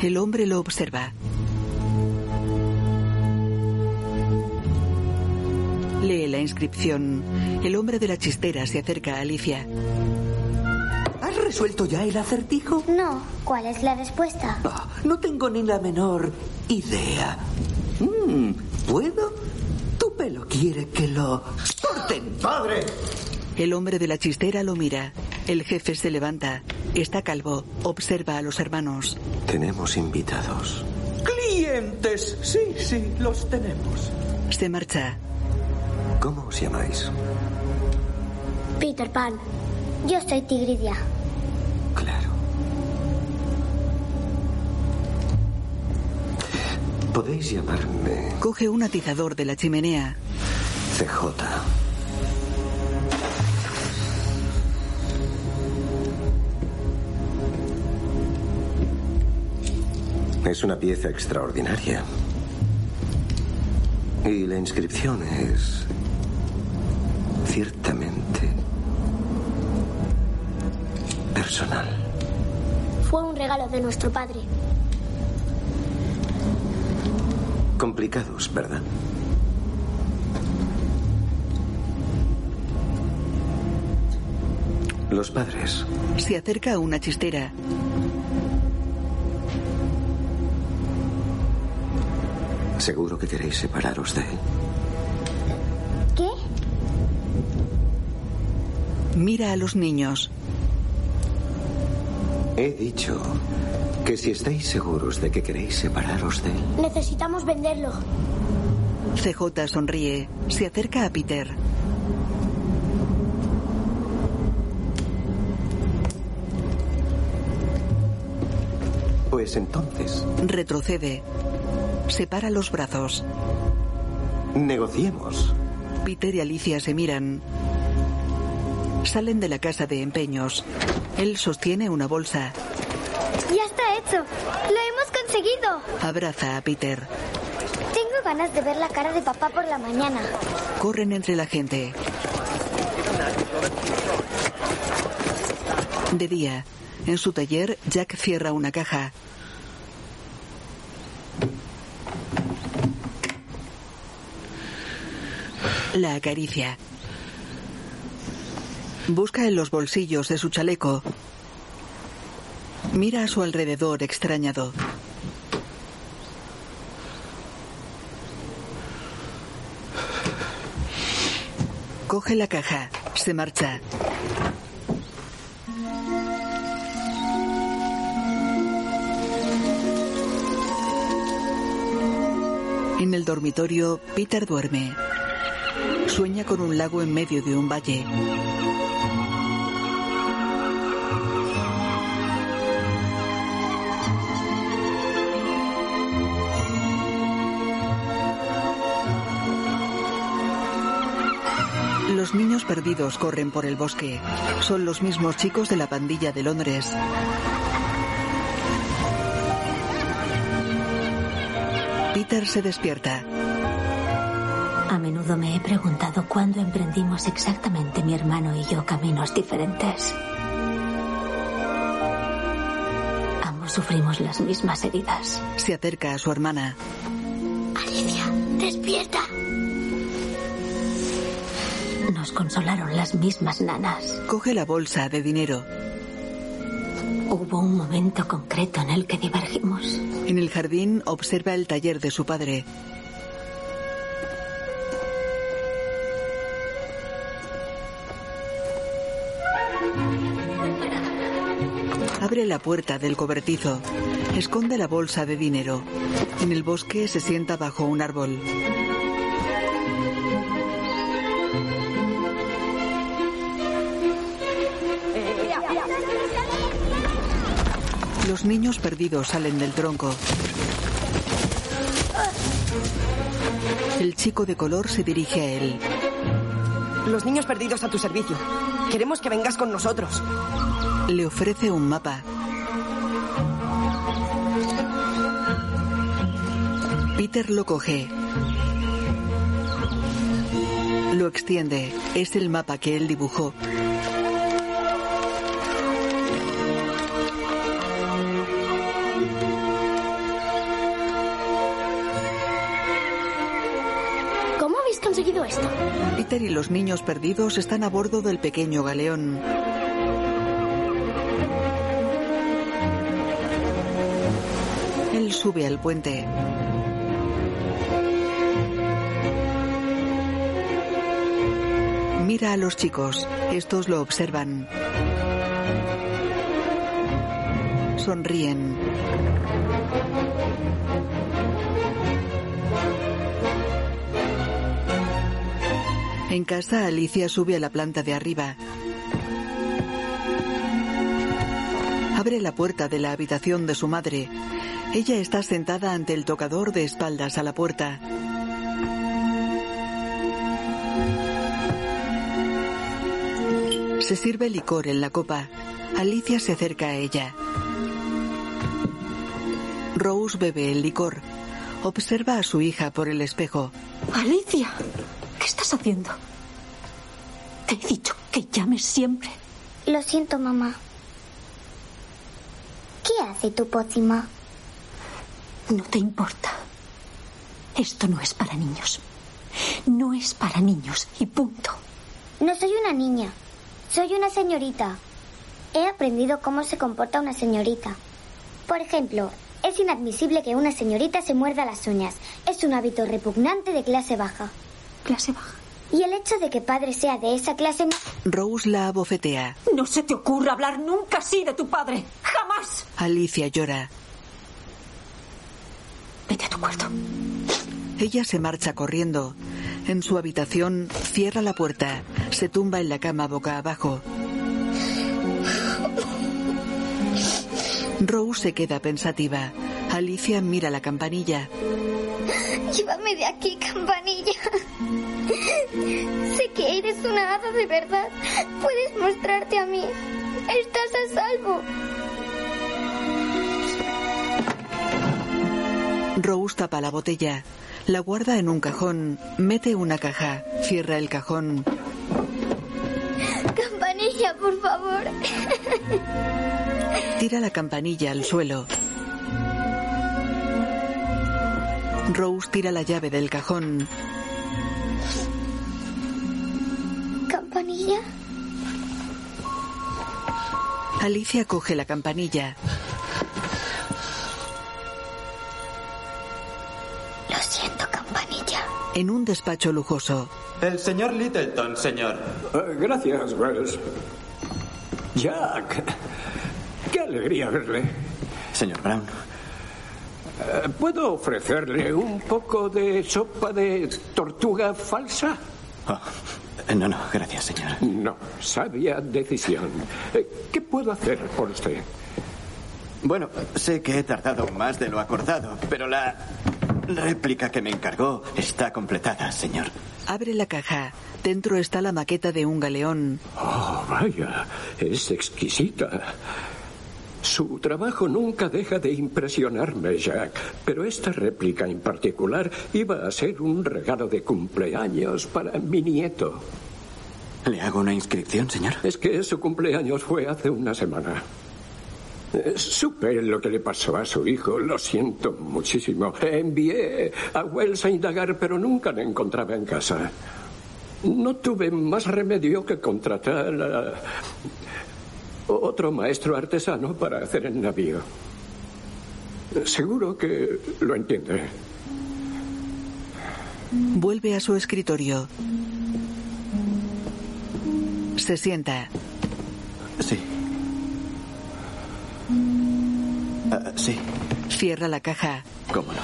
El hombre lo observa. Lee la inscripción. El hombre de la chistera se acerca a Alicia. ¿Has resuelto ya el acertijo? No. ¿Cuál es la respuesta? Ah, no tengo ni la menor idea. Mm, ¿Puedo? Tu pelo quiere que lo corten. ¡Padre! El hombre de la chistera lo mira. El jefe se levanta. Está calvo. Observa a los hermanos. Tenemos invitados. Clientes. Sí, sí, los tenemos. Se marcha. ¿Cómo os llamáis? Peter Pan. Yo soy Tigridia. Claro. Podéis llamarme Coge un atizador de la chimenea. CJ. Es una pieza extraordinaria. Y la inscripción es ciertamente personal. Fue un regalo de nuestro padre. Complicados, ¿verdad? Los padres. Se acerca a una chistera. Seguro que queréis separaros de él. ¿Qué? Mira a los niños. He dicho que si estáis seguros de que queréis separaros de él, Necesitamos venderlo. CJ sonríe. Se acerca a Peter. pues entonces Retrocede. Separa los brazos. negociemos. Peter y Alicia se miran. Salen de la casa de empeños. Él sostiene una bolsa. Hecho. Lo hemos conseguido. Abraza a Peter. Tengo ganas de ver la cara de papá por la mañana. Corren entre la gente. De día, en su taller, Jack cierra una caja. La acaricia. Busca en los bolsillos de su chaleco. Mira a su alrededor extrañado. Coge la caja. Se marcha. En el dormitorio, Peter duerme. Sueña con un lago en medio de un valle. Los niños perdidos corren por el bosque. Son los mismos chicos de la pandilla de Londres. Peter se despierta. A menudo me he preguntado cuándo emprendimos exactamente mi hermano y yo caminos diferentes. Ambos sufrimos las mismas heridas. Se acerca a su hermana. Alicia, despierta. Nos consolaron las mismas nanas. Coge la bolsa de dinero. Hubo un momento concreto en el que divergimos. En el jardín observa el taller de su padre. Abre la puerta del cobertizo. Esconde la bolsa de dinero. En el bosque se sienta bajo un árbol. Los niños perdidos salen del tronco. El chico de color se dirige a él. Los niños perdidos a tu servicio. Queremos que vengas con nosotros. Le ofrece un mapa. Peter lo coge. Lo extiende. Es el mapa que él dibujó. Peter y los niños perdidos están a bordo del pequeño galeón. Él sube al puente. Mira a los chicos. Estos lo observan. Sonríen. En casa, Alicia sube a la planta de arriba. Abre la puerta de la habitación de su madre. Ella está sentada ante el tocador de espaldas a la puerta. Se sirve licor en la copa. Alicia se acerca a ella. Rose bebe el licor. Observa a su hija por el espejo. Alicia, ¿qué estás haciendo? Te he dicho que llames siempre. Lo siento, mamá. ¿Qué hace tu pócima? No te importa. Esto no es para niños. No es para niños y punto. No soy una niña. Soy una señorita. He aprendido cómo se comporta una señorita. Por ejemplo, es inadmisible que una señorita se muerda las uñas. Es un hábito repugnante de clase baja. ¿Clase baja? Y el hecho de que padre sea de esa clase no... Rose la abofetea. No se te ocurra hablar nunca así de tu padre. ¡Jamás! Alicia llora. Vete a tu cuarto. Ella se marcha corriendo. En su habitación cierra la puerta. Se tumba en la cama boca abajo. Rose se queda pensativa. Alicia mira la campanilla. Llévame de aquí, campanilla. Sé que eres una hada de verdad. Puedes mostrarte a mí. Estás a salvo. Rose tapa la botella. La guarda en un cajón. Mete una caja. Cierra el cajón. Campanilla, por favor. Tira la campanilla al suelo. Rose tira la llave del cajón. ¿Campanilla? Alicia coge la campanilla. Lo siento, campanilla. En un despacho lujoso. El señor Littleton, señor. Eh, gracias, Wells. Jack. Qué alegría verle. Señor Brown. Eh, ¿Puedo ofrecerle un poco de sopa de tortuga falsa? Oh, no, no, gracias, señor. No, sabia decisión. Eh, ¿Qué puedo hacer por usted? Bueno, sé que he tardado más de lo acordado, pero la réplica que me encargó está completada, señor. Abre la caja. Dentro está la maqueta de un galeón. Oh, vaya, es exquisita. Su trabajo nunca deja de impresionarme, Jack, pero esta réplica en particular iba a ser un regalo de cumpleaños para mi nieto. ¿Le hago una inscripción, señor? Es que su cumpleaños fue hace una semana. Eh, Supe lo que le pasó a su hijo, lo siento muchísimo. Envié a Wells a indagar, pero nunca le encontraba en casa. No tuve más remedio que contratar a otro maestro artesano para hacer el navío. Seguro que lo entiende. Vuelve a su escritorio. Se sienta. Sí. Ah, sí. Cierra la caja. ¿Cómo no?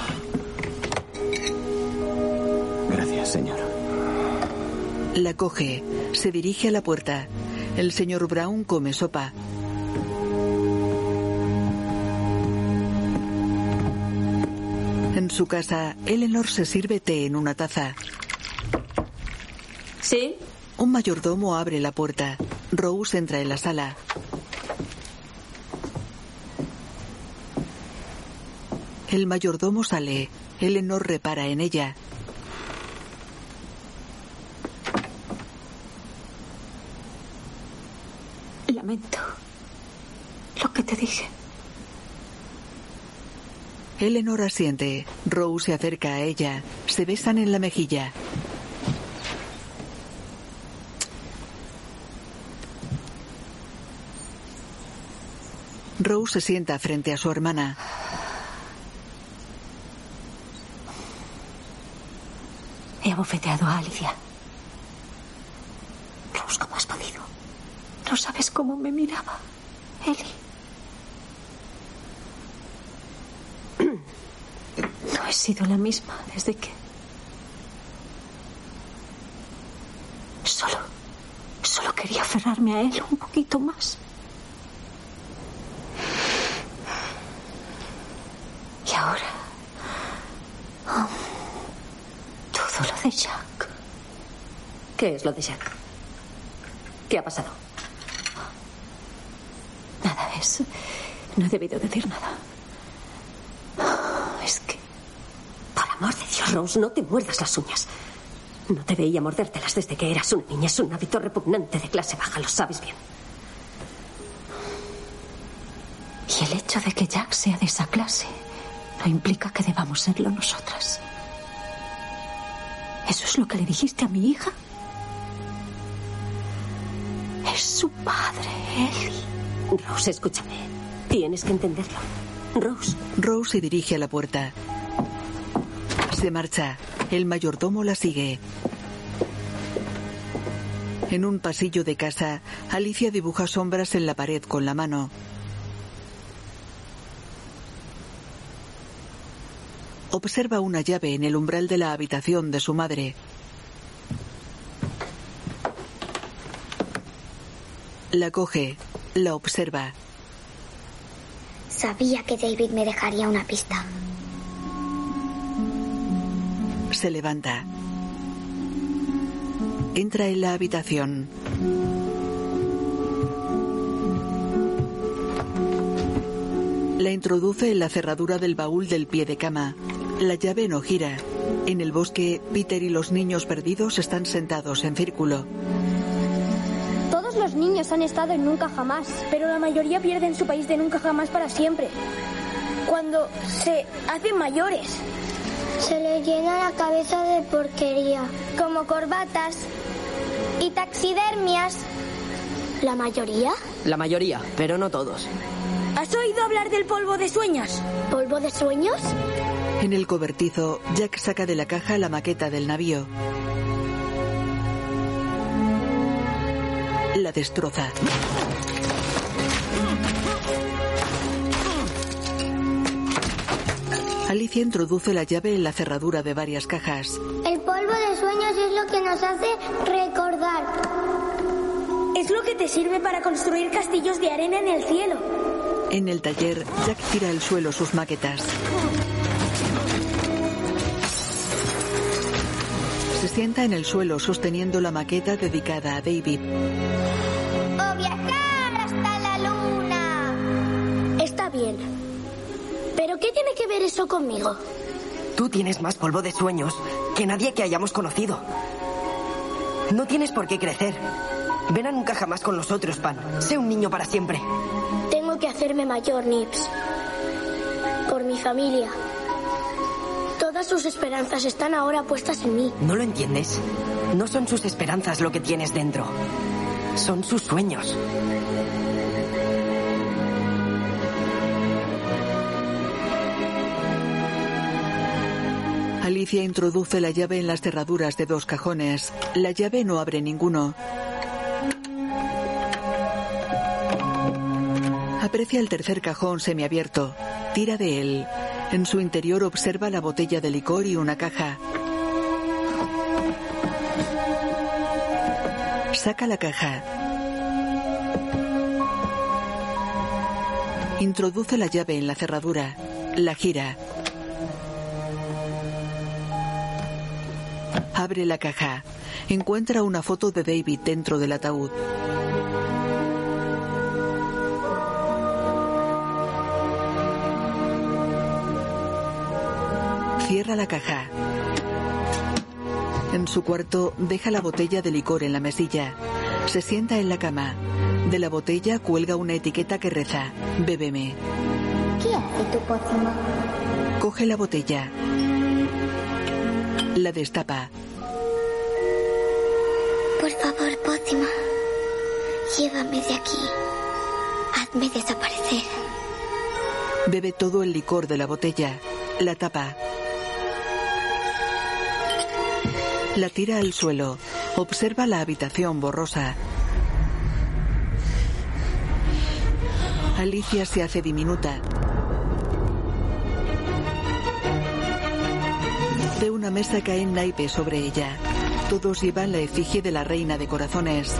Gracias, señor. La coge. Se dirige a la puerta. El señor Brown come sopa. En su casa, Eleanor se sirve té en una taza. ¿Sí? Un mayordomo abre la puerta. Rose entra en la sala. El mayordomo sale. Eleanor repara en ella. Lo que te dije. Eleanor asiente. Rose se acerca a ella. Se besan en la mejilla. Rose se sienta frente a su hermana. He abofeteado a Alicia. Rose, ¿cómo has podido? No sabes cómo me miraba. Eli. No he sido la misma desde que... aferrarme a él un poquito más. Y ahora... oh, todo lo de Jack. ¿Qué es lo de Jack? ¿Qué ha pasado? Nada, es... No he debido decir nada. Es que... Por amor de Dios, Rose, no te muerdas las uñas. No te veía mordértelas desde que eras una niña. Es un hábito repugnante de clase baja, lo sabes bien. Y el hecho de que Jack sea de esa clase no implica que debamos serlo nosotras. ¿Eso es lo que le dijiste a mi hija? Es su padre, Ellie. Rose, escúchame. Tienes que entenderlo. Rose. Rose se dirige a la puerta. Se marcha. El mayordomo la sigue. En un pasillo de casa, Alicia dibuja sombras en la pared con la mano. Observa una llave en el umbral de la habitación de su madre. La coge, la observa. Sabía que David me dejaría una pista. Se levanta. Entra en la habitación. La introduce en la cerradura del baúl del pie de cama. La llave no gira. En el bosque, Peter y los niños perdidos están sentados en círculo. Los niños han estado en Nunca Jamás, pero la mayoría pierden su país de Nunca Jamás para siempre. Cuando se hacen mayores. Se les llena la cabeza de porquería. Como corbatas y taxidermias. ¿La mayoría? La mayoría, pero no todos. ¿Has oído hablar del polvo de sueños? ¿Polvo de sueños? En el cobertizo, Jack saca de la caja la maqueta del navío. La destroza. Alicia introduce la llave en la cerradura de varias cajas. El polvo de sueños es lo que nos hace recordar. Es lo que te sirve para construir castillos de arena en el cielo. En el taller, Jack tira al suelo sus maquetas. Se sienta en el suelo sosteniendo la maqueta dedicada a David. O viajar hasta la luna. Está bien. ¿Pero qué tiene que ver eso conmigo? Tú tienes más polvo de sueños que nadie que hayamos conocido. No tienes por qué crecer. Ven a nunca jamás con nosotros, Pan. Sé un niño para siempre. Tengo que hacerme mayor, Nips. Por mi familia. Todas sus esperanzas están ahora puestas en mí. ¿No lo entiendes? No son sus esperanzas lo que tienes dentro. Son sus sueños. Alicia introduce la llave en las cerraduras de dos cajones. La llave no abre ninguno. Aprecia el tercer cajón semiabierto. Tira de él. En su interior observa la botella de licor y una caja. Saca la caja. Introduce la llave en la cerradura. La gira. Abre la caja. Encuentra una foto de David dentro del ataúd. Cierra la caja. En su cuarto deja la botella de licor en la mesilla. Se sienta en la cama. De la botella cuelga una etiqueta que reza, bébeme. ¿Qué hace tu pócima? Coge la botella. La destapa. Por favor, pócima. Llévame de aquí. Hazme desaparecer. Bebe todo el licor de la botella. La tapa. La tira al suelo. Observa la habitación borrosa. Alicia se hace diminuta. De una mesa caen naipes sobre ella. Todos llevan la efigie de la reina de corazones.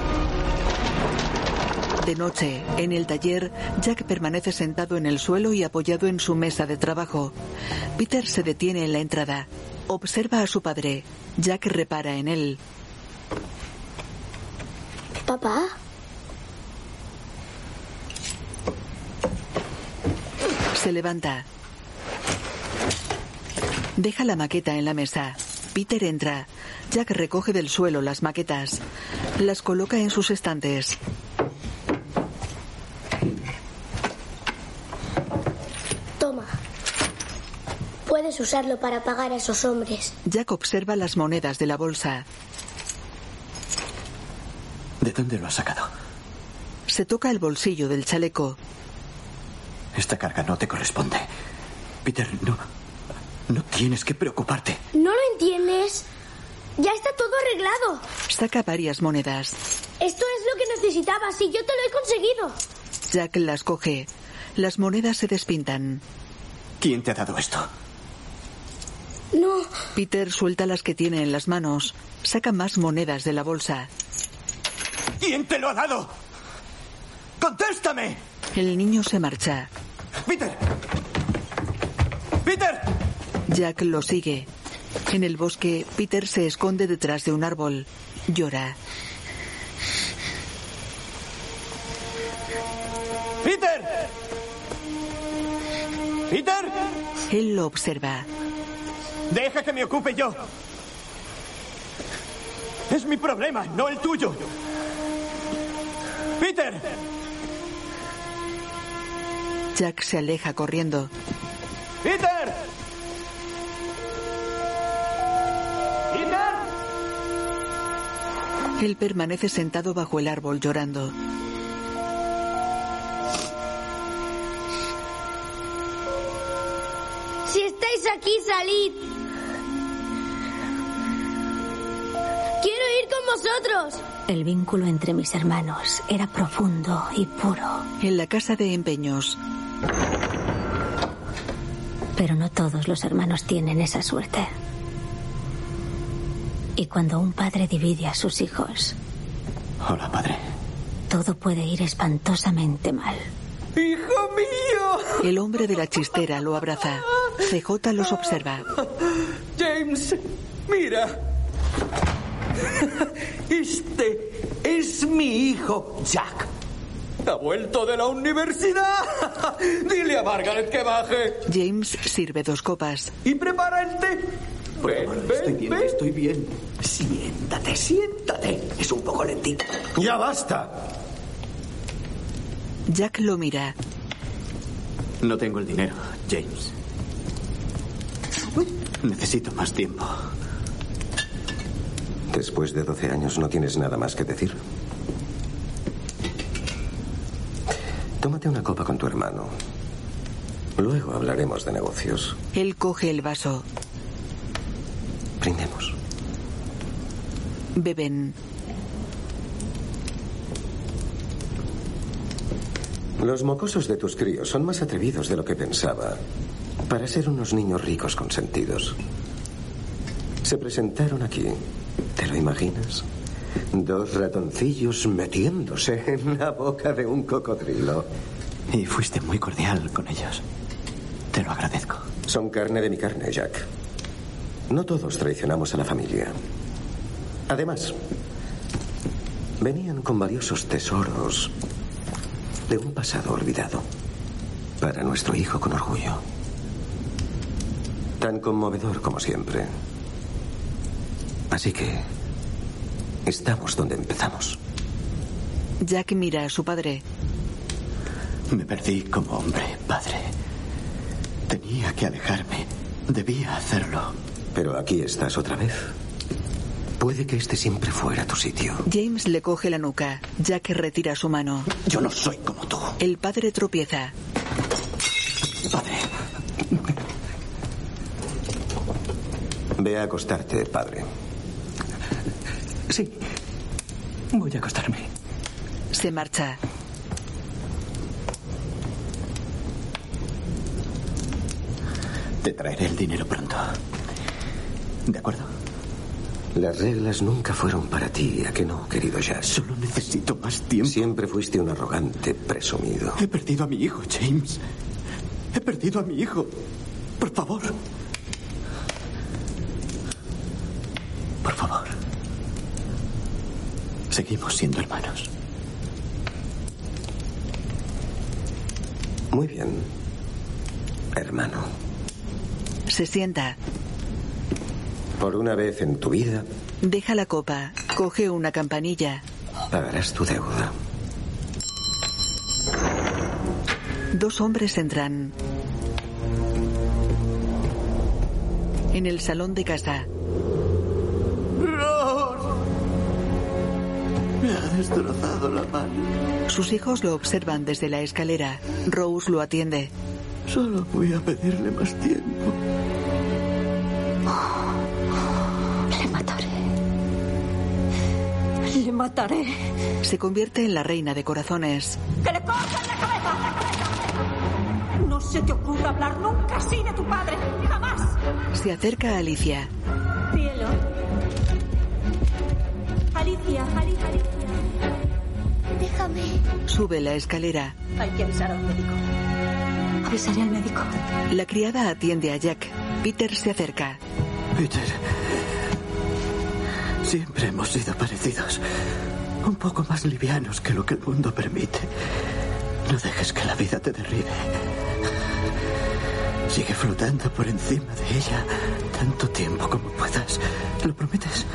De noche, en el taller, Jack permanece sentado en el suelo y apoyado en su mesa de trabajo. Peter se detiene en la entrada. Observa a su padre. Jack repara en él. Papá. Se levanta. Deja la maqueta en la mesa. Peter entra. Jack recoge del suelo las maquetas. Las coloca en sus estantes. Toma. Puedes usarlo para pagar a esos hombres. Jack observa las monedas de la bolsa. ¿De dónde lo has sacado? Se toca el bolsillo del chaleco. Esta carga no te corresponde. Peter, no. No tienes que preocuparte. ¿No lo entiendes? Ya está todo arreglado. Saca varias monedas. Esto es lo que necesitabas y yo te lo he conseguido. Jack las coge. Las monedas se despintan. ¿Quién te ha dado esto? No. Peter suelta las que tiene en las manos. Saca más monedas de la bolsa. ¿Quién te lo ha dado? ¡Contéstame! El niño se marcha. ¡Peter! ¡Peter! Jack lo sigue. En el bosque, Peter se esconde detrás de un árbol. Llora. ¡Peter! ¡Peter! Él lo observa. Deja que me ocupe yo. Es mi problema, no el tuyo. ¡Peter! Jack se aleja corriendo. ¡Peter! ¡Peter! Él permanece sentado bajo el árbol llorando. Si estáis aquí, salid. El vínculo entre mis hermanos era profundo y puro. En la casa de empeños. Pero no todos los hermanos tienen esa suerte. Y cuando un padre divide a sus hijos, Hola, padre. todo puede ir espantosamente mal. ¡Hijo mío! El hombre de la chistera lo abraza. CJ los observa. James, mira. Este es mi hijo, Jack. Ha vuelto de la universidad. Dile a Margaret que baje. James sirve dos copas. Y prepara el té. Ven, ven, Estoy bien, ven. estoy bien. Siéntate, siéntate. Es un poco lentito. ¡Ya basta! Jack lo mira. No tengo el dinero, James. Necesito más tiempo. Después de 12 años no tienes nada más que decir. Tómate una copa con tu hermano. Luego hablaremos de negocios. Él coge el vaso. Brindemos. Beben. Los mocosos de tus críos son más atrevidos de lo que pensaba. Para ser unos niños ricos consentidos. Se presentaron aquí. ¿Te lo imaginas? Dos ratoncillos metiéndose en la boca de un cocodrilo. Y fuiste muy cordial con ellos. Te lo agradezco. Son carne de mi carne, Jack. No todos traicionamos a la familia. Además, venían con valiosos tesoros de un pasado olvidado para nuestro hijo con orgullo. Tan conmovedor como siempre. Así que estamos donde empezamos. Jack mira a su padre. Me perdí como hombre, padre. Tenía que alejarme. Debía hacerlo. Pero aquí estás otra vez. Puede que este siempre fuera tu sitio. James le coge la nuca. Jack retira su mano. Yo no soy como tú. El padre tropieza. Padre. Ve a acostarte, padre. Sí. Voy a acostarme. Se marcha. Te traeré el dinero pronto. ¿De acuerdo? Las reglas nunca fueron para ti, ¿a que no, querido Jack? Solo necesito más tiempo. Siempre fuiste un arrogante presumido. He perdido a mi hijo, James. He perdido a mi hijo. Por favor. Por favor. Seguimos siendo hermanos. Muy bien. Hermano. Se sienta. Por una vez en tu vida, Deja la copa. Coge una campanilla. pagarás tu deuda. Dos hombres entran. En el salón de casa. Me ha destrozado la mano. Sus hijos lo observan desde la escalera. Rose lo atiende. Solo voy a pedirle más tiempo. Le mataré. Le mataré. Se convierte en la reina de corazones. ¡Que le corten la cabeza! No se te ocurra hablar nunca así de tu padre. ¡Jamás! Se acerca a Alicia. Cielo. Alicia, Alicia, Sube la escalera. Hay que avisar a un médico. Avisaré al médico. La criada atiende a Jack. Peter se acerca. Peter. Siempre hemos sido parecidos. Un poco más livianos que lo que el mundo permite. No dejes que la vida te derribe. Sigue flotando por encima de ella tanto tiempo como puedas. ¿Lo prometes?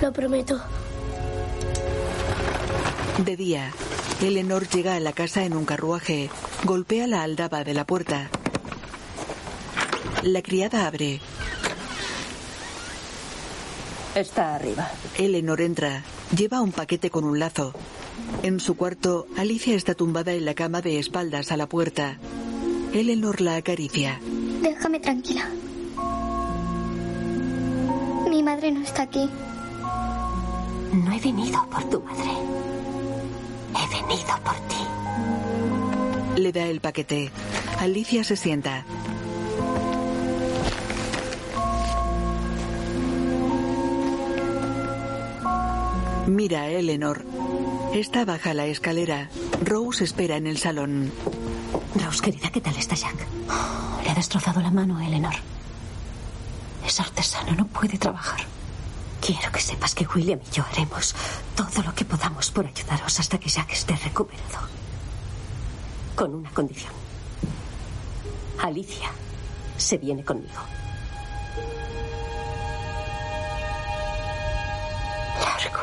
Lo prometo. De día, Eleanor llega a la casa en un carruaje. Golpea la aldaba de la puerta. La criada abre. Está arriba. Eleanor entra. Lleva un paquete con un lazo. En su cuarto, Alicia está tumbada en la cama de espaldas a la puerta. Eleanor la acaricia. Déjame tranquila. Mi madre no está aquí. No he venido por tu madre. He venido por ti. Le da el paquete. Alicia se sienta. Mira a Eleanor. Esta baja la escalera. Rose espera en el salón. Rose, querida, ¿qué tal está Jack? Le ha destrozado la mano a Eleanor. Es artesano, no puede trabajar. Quiero que sepas que William y yo haremos todo lo que podamos por ayudaros hasta que Jack esté recuperado. Con una condición. Alicia se viene conmigo. Largo.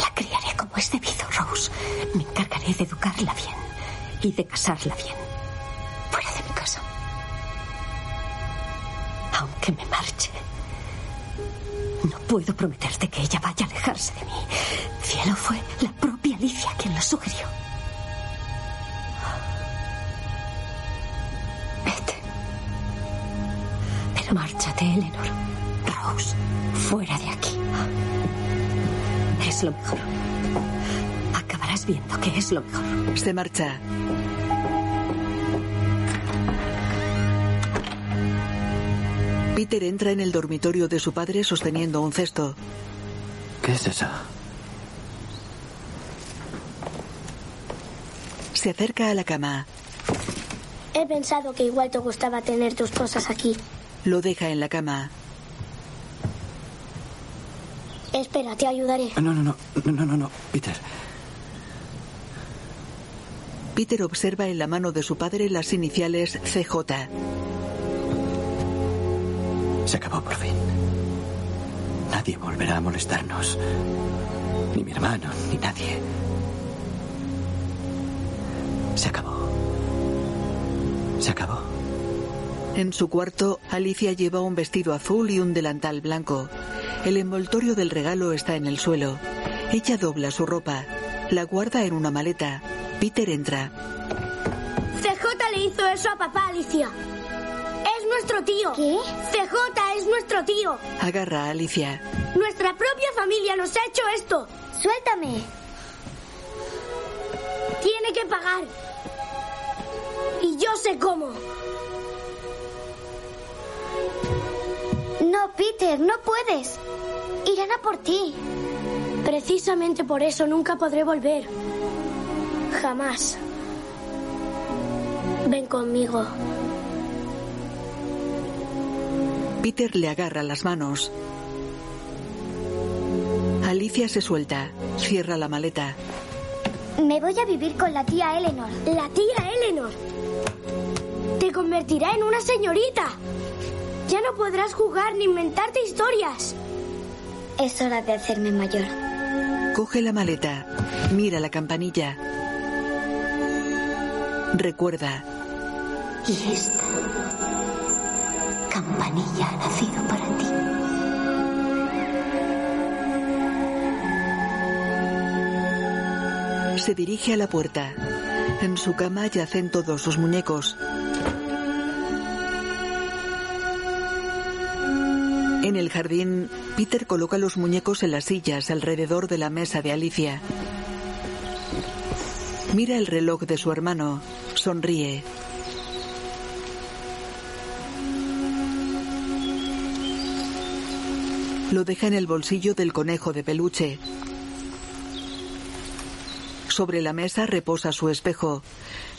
La criaré como es debido, Rose. Me encargaré de educarla bien y de casarla bien. Fuera de mi casa. Aunque me marche, no puedo prometerte que ella vaya a alejarse de mí. Cielo fue la propia Alicia quien lo sugirió. Vete. Pero márchate, Eleanor. Rose, fuera de aquí. Es lo mejor. Acabarás viendo que es lo mejor. Se marcha. Peter entra en el dormitorio de su padre sosteniendo un cesto. ¿Qué es eso? Se acerca a la cama. He pensado que igual te gustaba tener tus cosas aquí. Lo deja en la cama. Espera, te ayudaré. No, no, no, no, no, no, no, Peter. Peter observa en la mano de su padre las iniciales CJ. Se acabó por fin. Nadie volverá a molestarnos. Ni mi hermano, ni nadie. Se acabó. Se acabó. En su cuarto, Alicia lleva un vestido azul y un delantal blanco. El envoltorio del regalo está en el suelo. Ella dobla su ropa. La guarda en una maleta. Peter entra. CJ le hizo eso a papá, Alicia. Es nuestro tío. ¿Qué? CJ es nuestro tío. Agarra a Alicia. Nuestra propia familia nos ha hecho esto. Suéltame. tiene que pagar. Y yo sé cómo. No, Peter, no puedes. Irán a por ti. Precisamente por eso nunca podré volver. Jamás. Ven conmigo. Peter le agarra las manos. Alicia se suelta, cierra la maleta. Me voy a vivir con la tía Eleanor. La tía Eleanor. Te convertirá en una señorita. Ya no podrás jugar ni inventarte historias. Es hora de hacerme mayor. Coge la maleta, mira la campanilla. Recuerda. Y esta campanilla ha nacido para ti. Se dirige a la puerta. En su cama yacen todos sus muñecos. En el jardín, Peter coloca los muñecos en las sillas alrededor de la mesa de Alicia. Mira el reloj de su hermano. Sonríe. Lo deja en el bolsillo del conejo de peluche. Sobre la mesa reposa su espejo.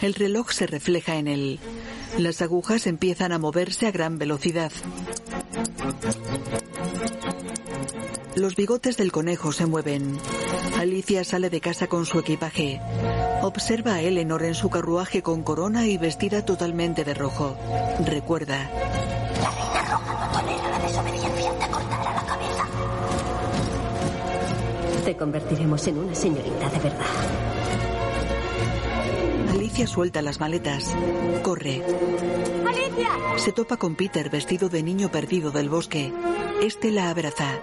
El reloj se refleja en él. Las agujas empiezan a moverse a gran velocidad. Los bigotes del conejo se mueven. Alicia sale de casa con su equipaje. Observa a Eleanor en su carruaje con corona y vestida totalmente de rojo. Recuerda. Te convertiremos en una señorita de verdad. Alicia suelta las maletas. Corre. ¡Alicia! Se topa con Peter vestido de niño perdido del bosque. Este la abraza.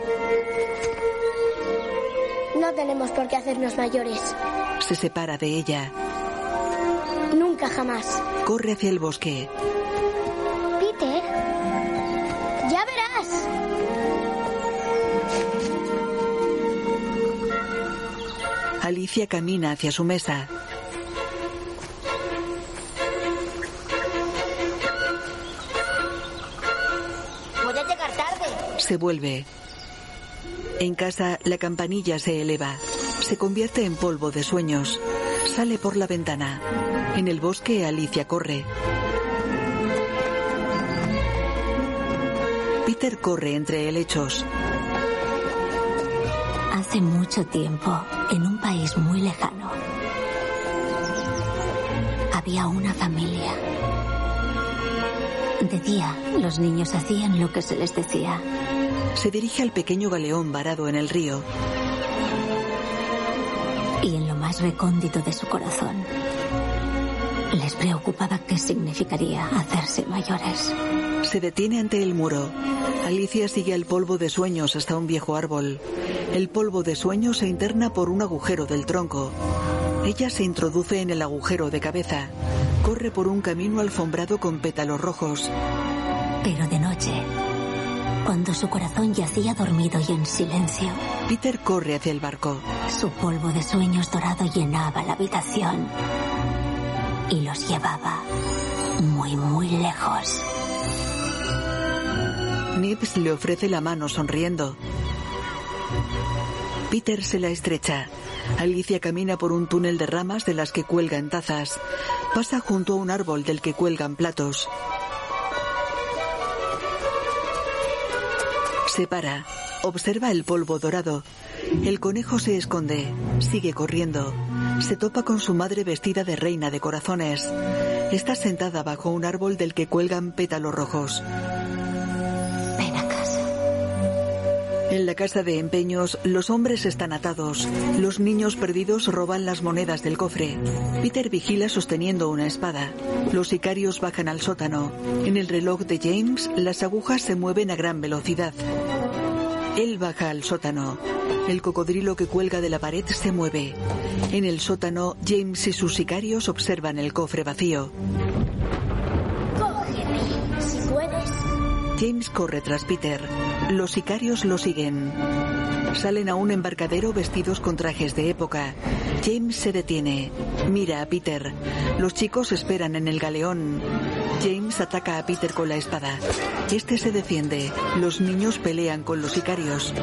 No tenemos por qué hacernos mayores. Se separa de ella. Nunca jamás. Corre hacia el bosque. Alicia camina hacia su mesa. Voy a llegar tarde. Se vuelve. En casa, la campanilla se eleva. Se convierte en polvo de sueños. Sale por la ventana. En el bosque, Alicia corre. Peter corre entre helechos. Hace mucho tiempo, en un país muy lejano, había una familia. De día, los niños hacían lo que se les decía. Se dirige al pequeño galeón varado en el río. Y en lo más recóndito de su corazón, les preocupaba qué significaría hacerse mayores. Se detiene ante el muro. Alicia sigue al polvo de sueños hasta un viejo árbol. El polvo de sueños se interna por un agujero del tronco. Ella se introduce en el agujero de cabeza. Corre por un camino alfombrado con pétalos rojos. Pero de noche, cuando su corazón yacía dormido y en silencio, Peter corre hacia el barco. su polvo de sueños dorado llenaba la habitación y los llevaba muy, muy lejos. Nips le ofrece la mano sonriendo. Peter se la estrecha. Alicia camina por un túnel de ramas de las que cuelgan tazas. Pasa junto a un árbol del que cuelgan platos. Se para. Observa el polvo dorado. El conejo se esconde. Sigue corriendo. Se topa con su madre vestida de reina de corazones. Está sentada bajo un árbol del que cuelgan pétalos rojos. Ven. En la casa de empeños, los hombres están atados. Los niños perdidos roban las monedas del cofre. Peter vigila sosteniendo una espada. Los sicarios bajan al sótano. En el reloj de James, las agujas se mueven a gran velocidad. Él baja al sótano. El cocodrilo que cuelga de la pared se mueve. En el sótano, James y sus sicarios observan el cofre vacío. James corre tras Peter. Los sicarios lo siguen. Salen a un embarcadero vestidos con trajes de época. James se detiene. Mira a Peter. Los chicos esperan en el galeón. James ataca a Peter con la espada. Este se defiende. Los niños pelean con los sicarios.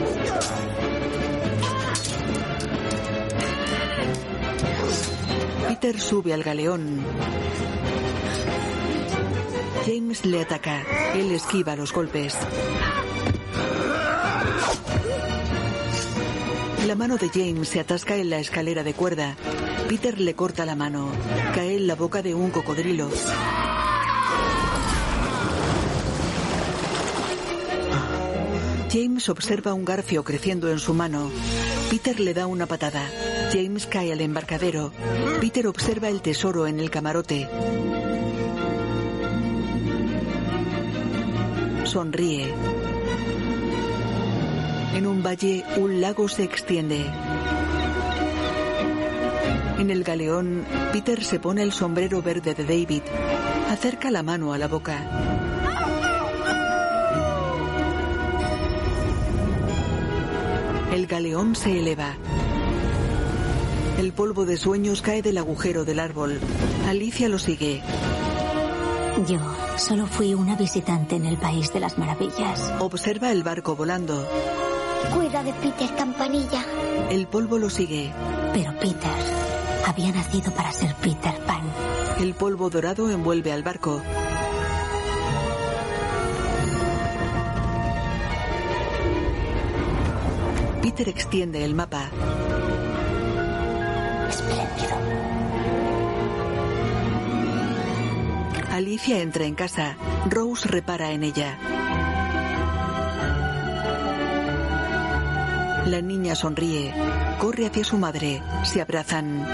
Peter sube al galeón. James le ataca. Él esquiva los golpes. La mano de James se atasca en la escalera de cuerda. Peter le corta la mano. Cae en la boca de un cocodrilo. James observa un garfio creciendo en su mano. Peter le da una patada. James cae al embarcadero. Peter observa el tesoro en el camarote. Sonríe. En un valle, un lago se extiende. En el galeón, Peter se pone el sombrero verde de David. Acerca la mano a la boca. El galeón se eleva. El polvo de sueños cae del agujero del árbol. Alicia lo sigue. Yo solo fui una visitante en el País de las Maravillas. Observa el barco volando. Cuida de Peter, campanilla. El polvo lo sigue. Pero Peter había nacido para ser Peter Pan. El polvo dorado envuelve al barco. Peter extiende el mapa. Espléndido. Alicia entra en casa. Rose repara en ella. La niña sonríe. Corre hacia su madre. Se abrazan.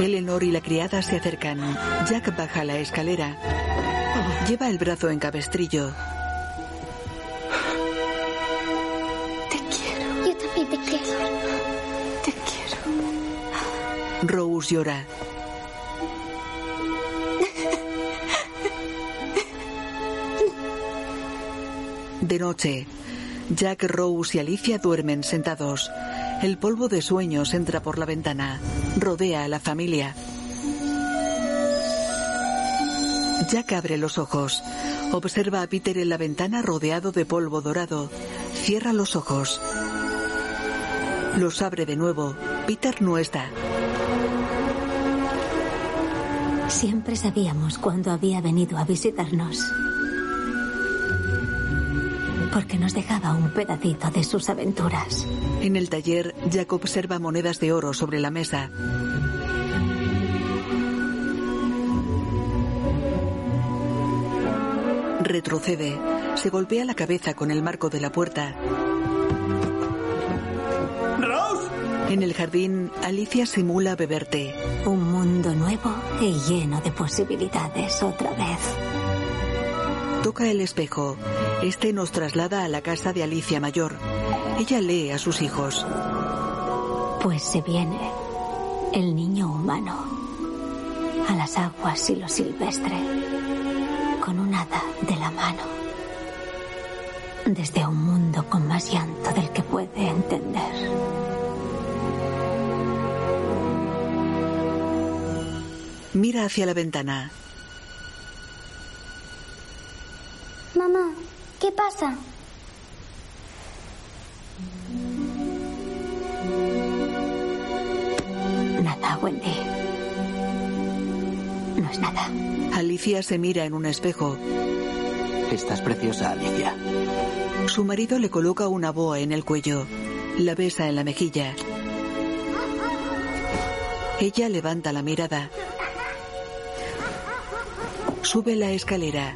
Eleanor y la criada se acercan. Jack baja la escalera. Lleva el brazo en cabestrillo. Te quiero. Yo también te quiero. Te quiero. Rose llora. De noche, Jack, Rose y Alicia duermen sentados. El polvo de sueños entra por la ventana. Rodea a la familia. Jack abre los ojos. Observa a Peter en la ventana rodeado de polvo dorado. Cierra los ojos. Los abre de nuevo. Peter no está. Siempre sabíamos cuándo había venido a visitarnos. Porque nos dejaba un pedacito de sus aventuras. En el taller, Jack observa monedas de oro sobre la mesa. Retrocede. Se golpea la cabeza con el marco de la puerta. ¡Rose! En el jardín, Alicia simula beber té. Un mundo nuevo y lleno de posibilidades otra vez. Toca el espejo. Este nos traslada a la casa de Alicia Mayor. Ella lee a sus hijos. Pues se viene el niño humano a las aguas y lo silvestre, con un hada de la mano, desde un mundo con más llanto del que puede entender. Mira hacia la ventana. Nada, Wendy. No es nada. Alicia se mira en un espejo. Estás preciosa, Alicia. Su marido le coloca una boa en el cuello. La besa en la mejilla. Ella levanta la mirada. Sube la escalera.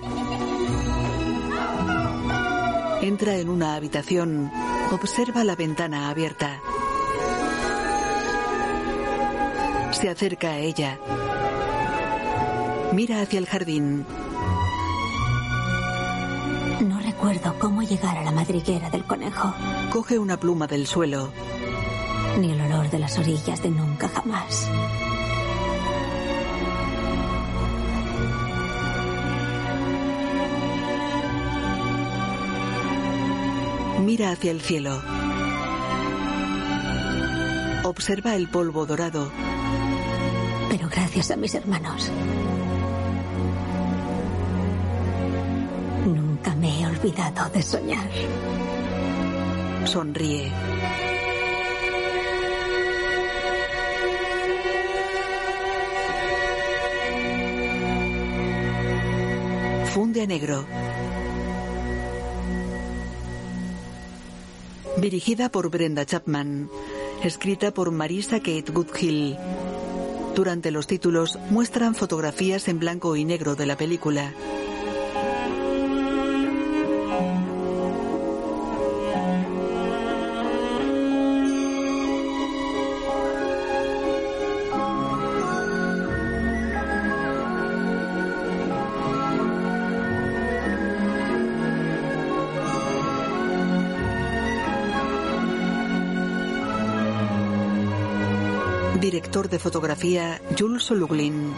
Entra en una habitación. Observa la ventana abierta. Se acerca a ella. Mira hacia el jardín. No recuerdo cómo llegar a la madriguera del conejo, Coge una pluma del suelo. ni el olor de las orillas de nunca jamás. Mira hacia el cielo. Observa el polvo dorado. Pero gracias a mis hermanos. Nunca me he olvidado de soñar. Sonríe. Funde a negro. Dirigida por Brenda Chapman. Escrita por Marisa Kate Goodhill. Durante los títulos muestran fotografías en blanco y negro de la película. Director de fotografía Jules Soluglin.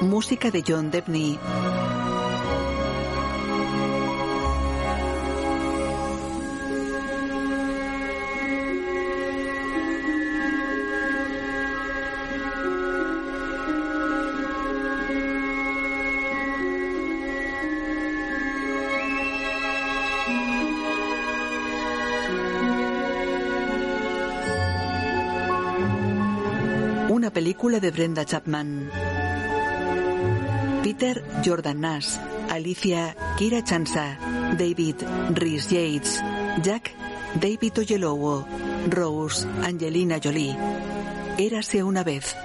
Música de John Debney. De Brenda Chapman. Peter Jordan Nash, Alicia Kira Chansa, David Rhys Yates, Jack David Oyelowo, Rose Angelina Jolie. Érase una vez.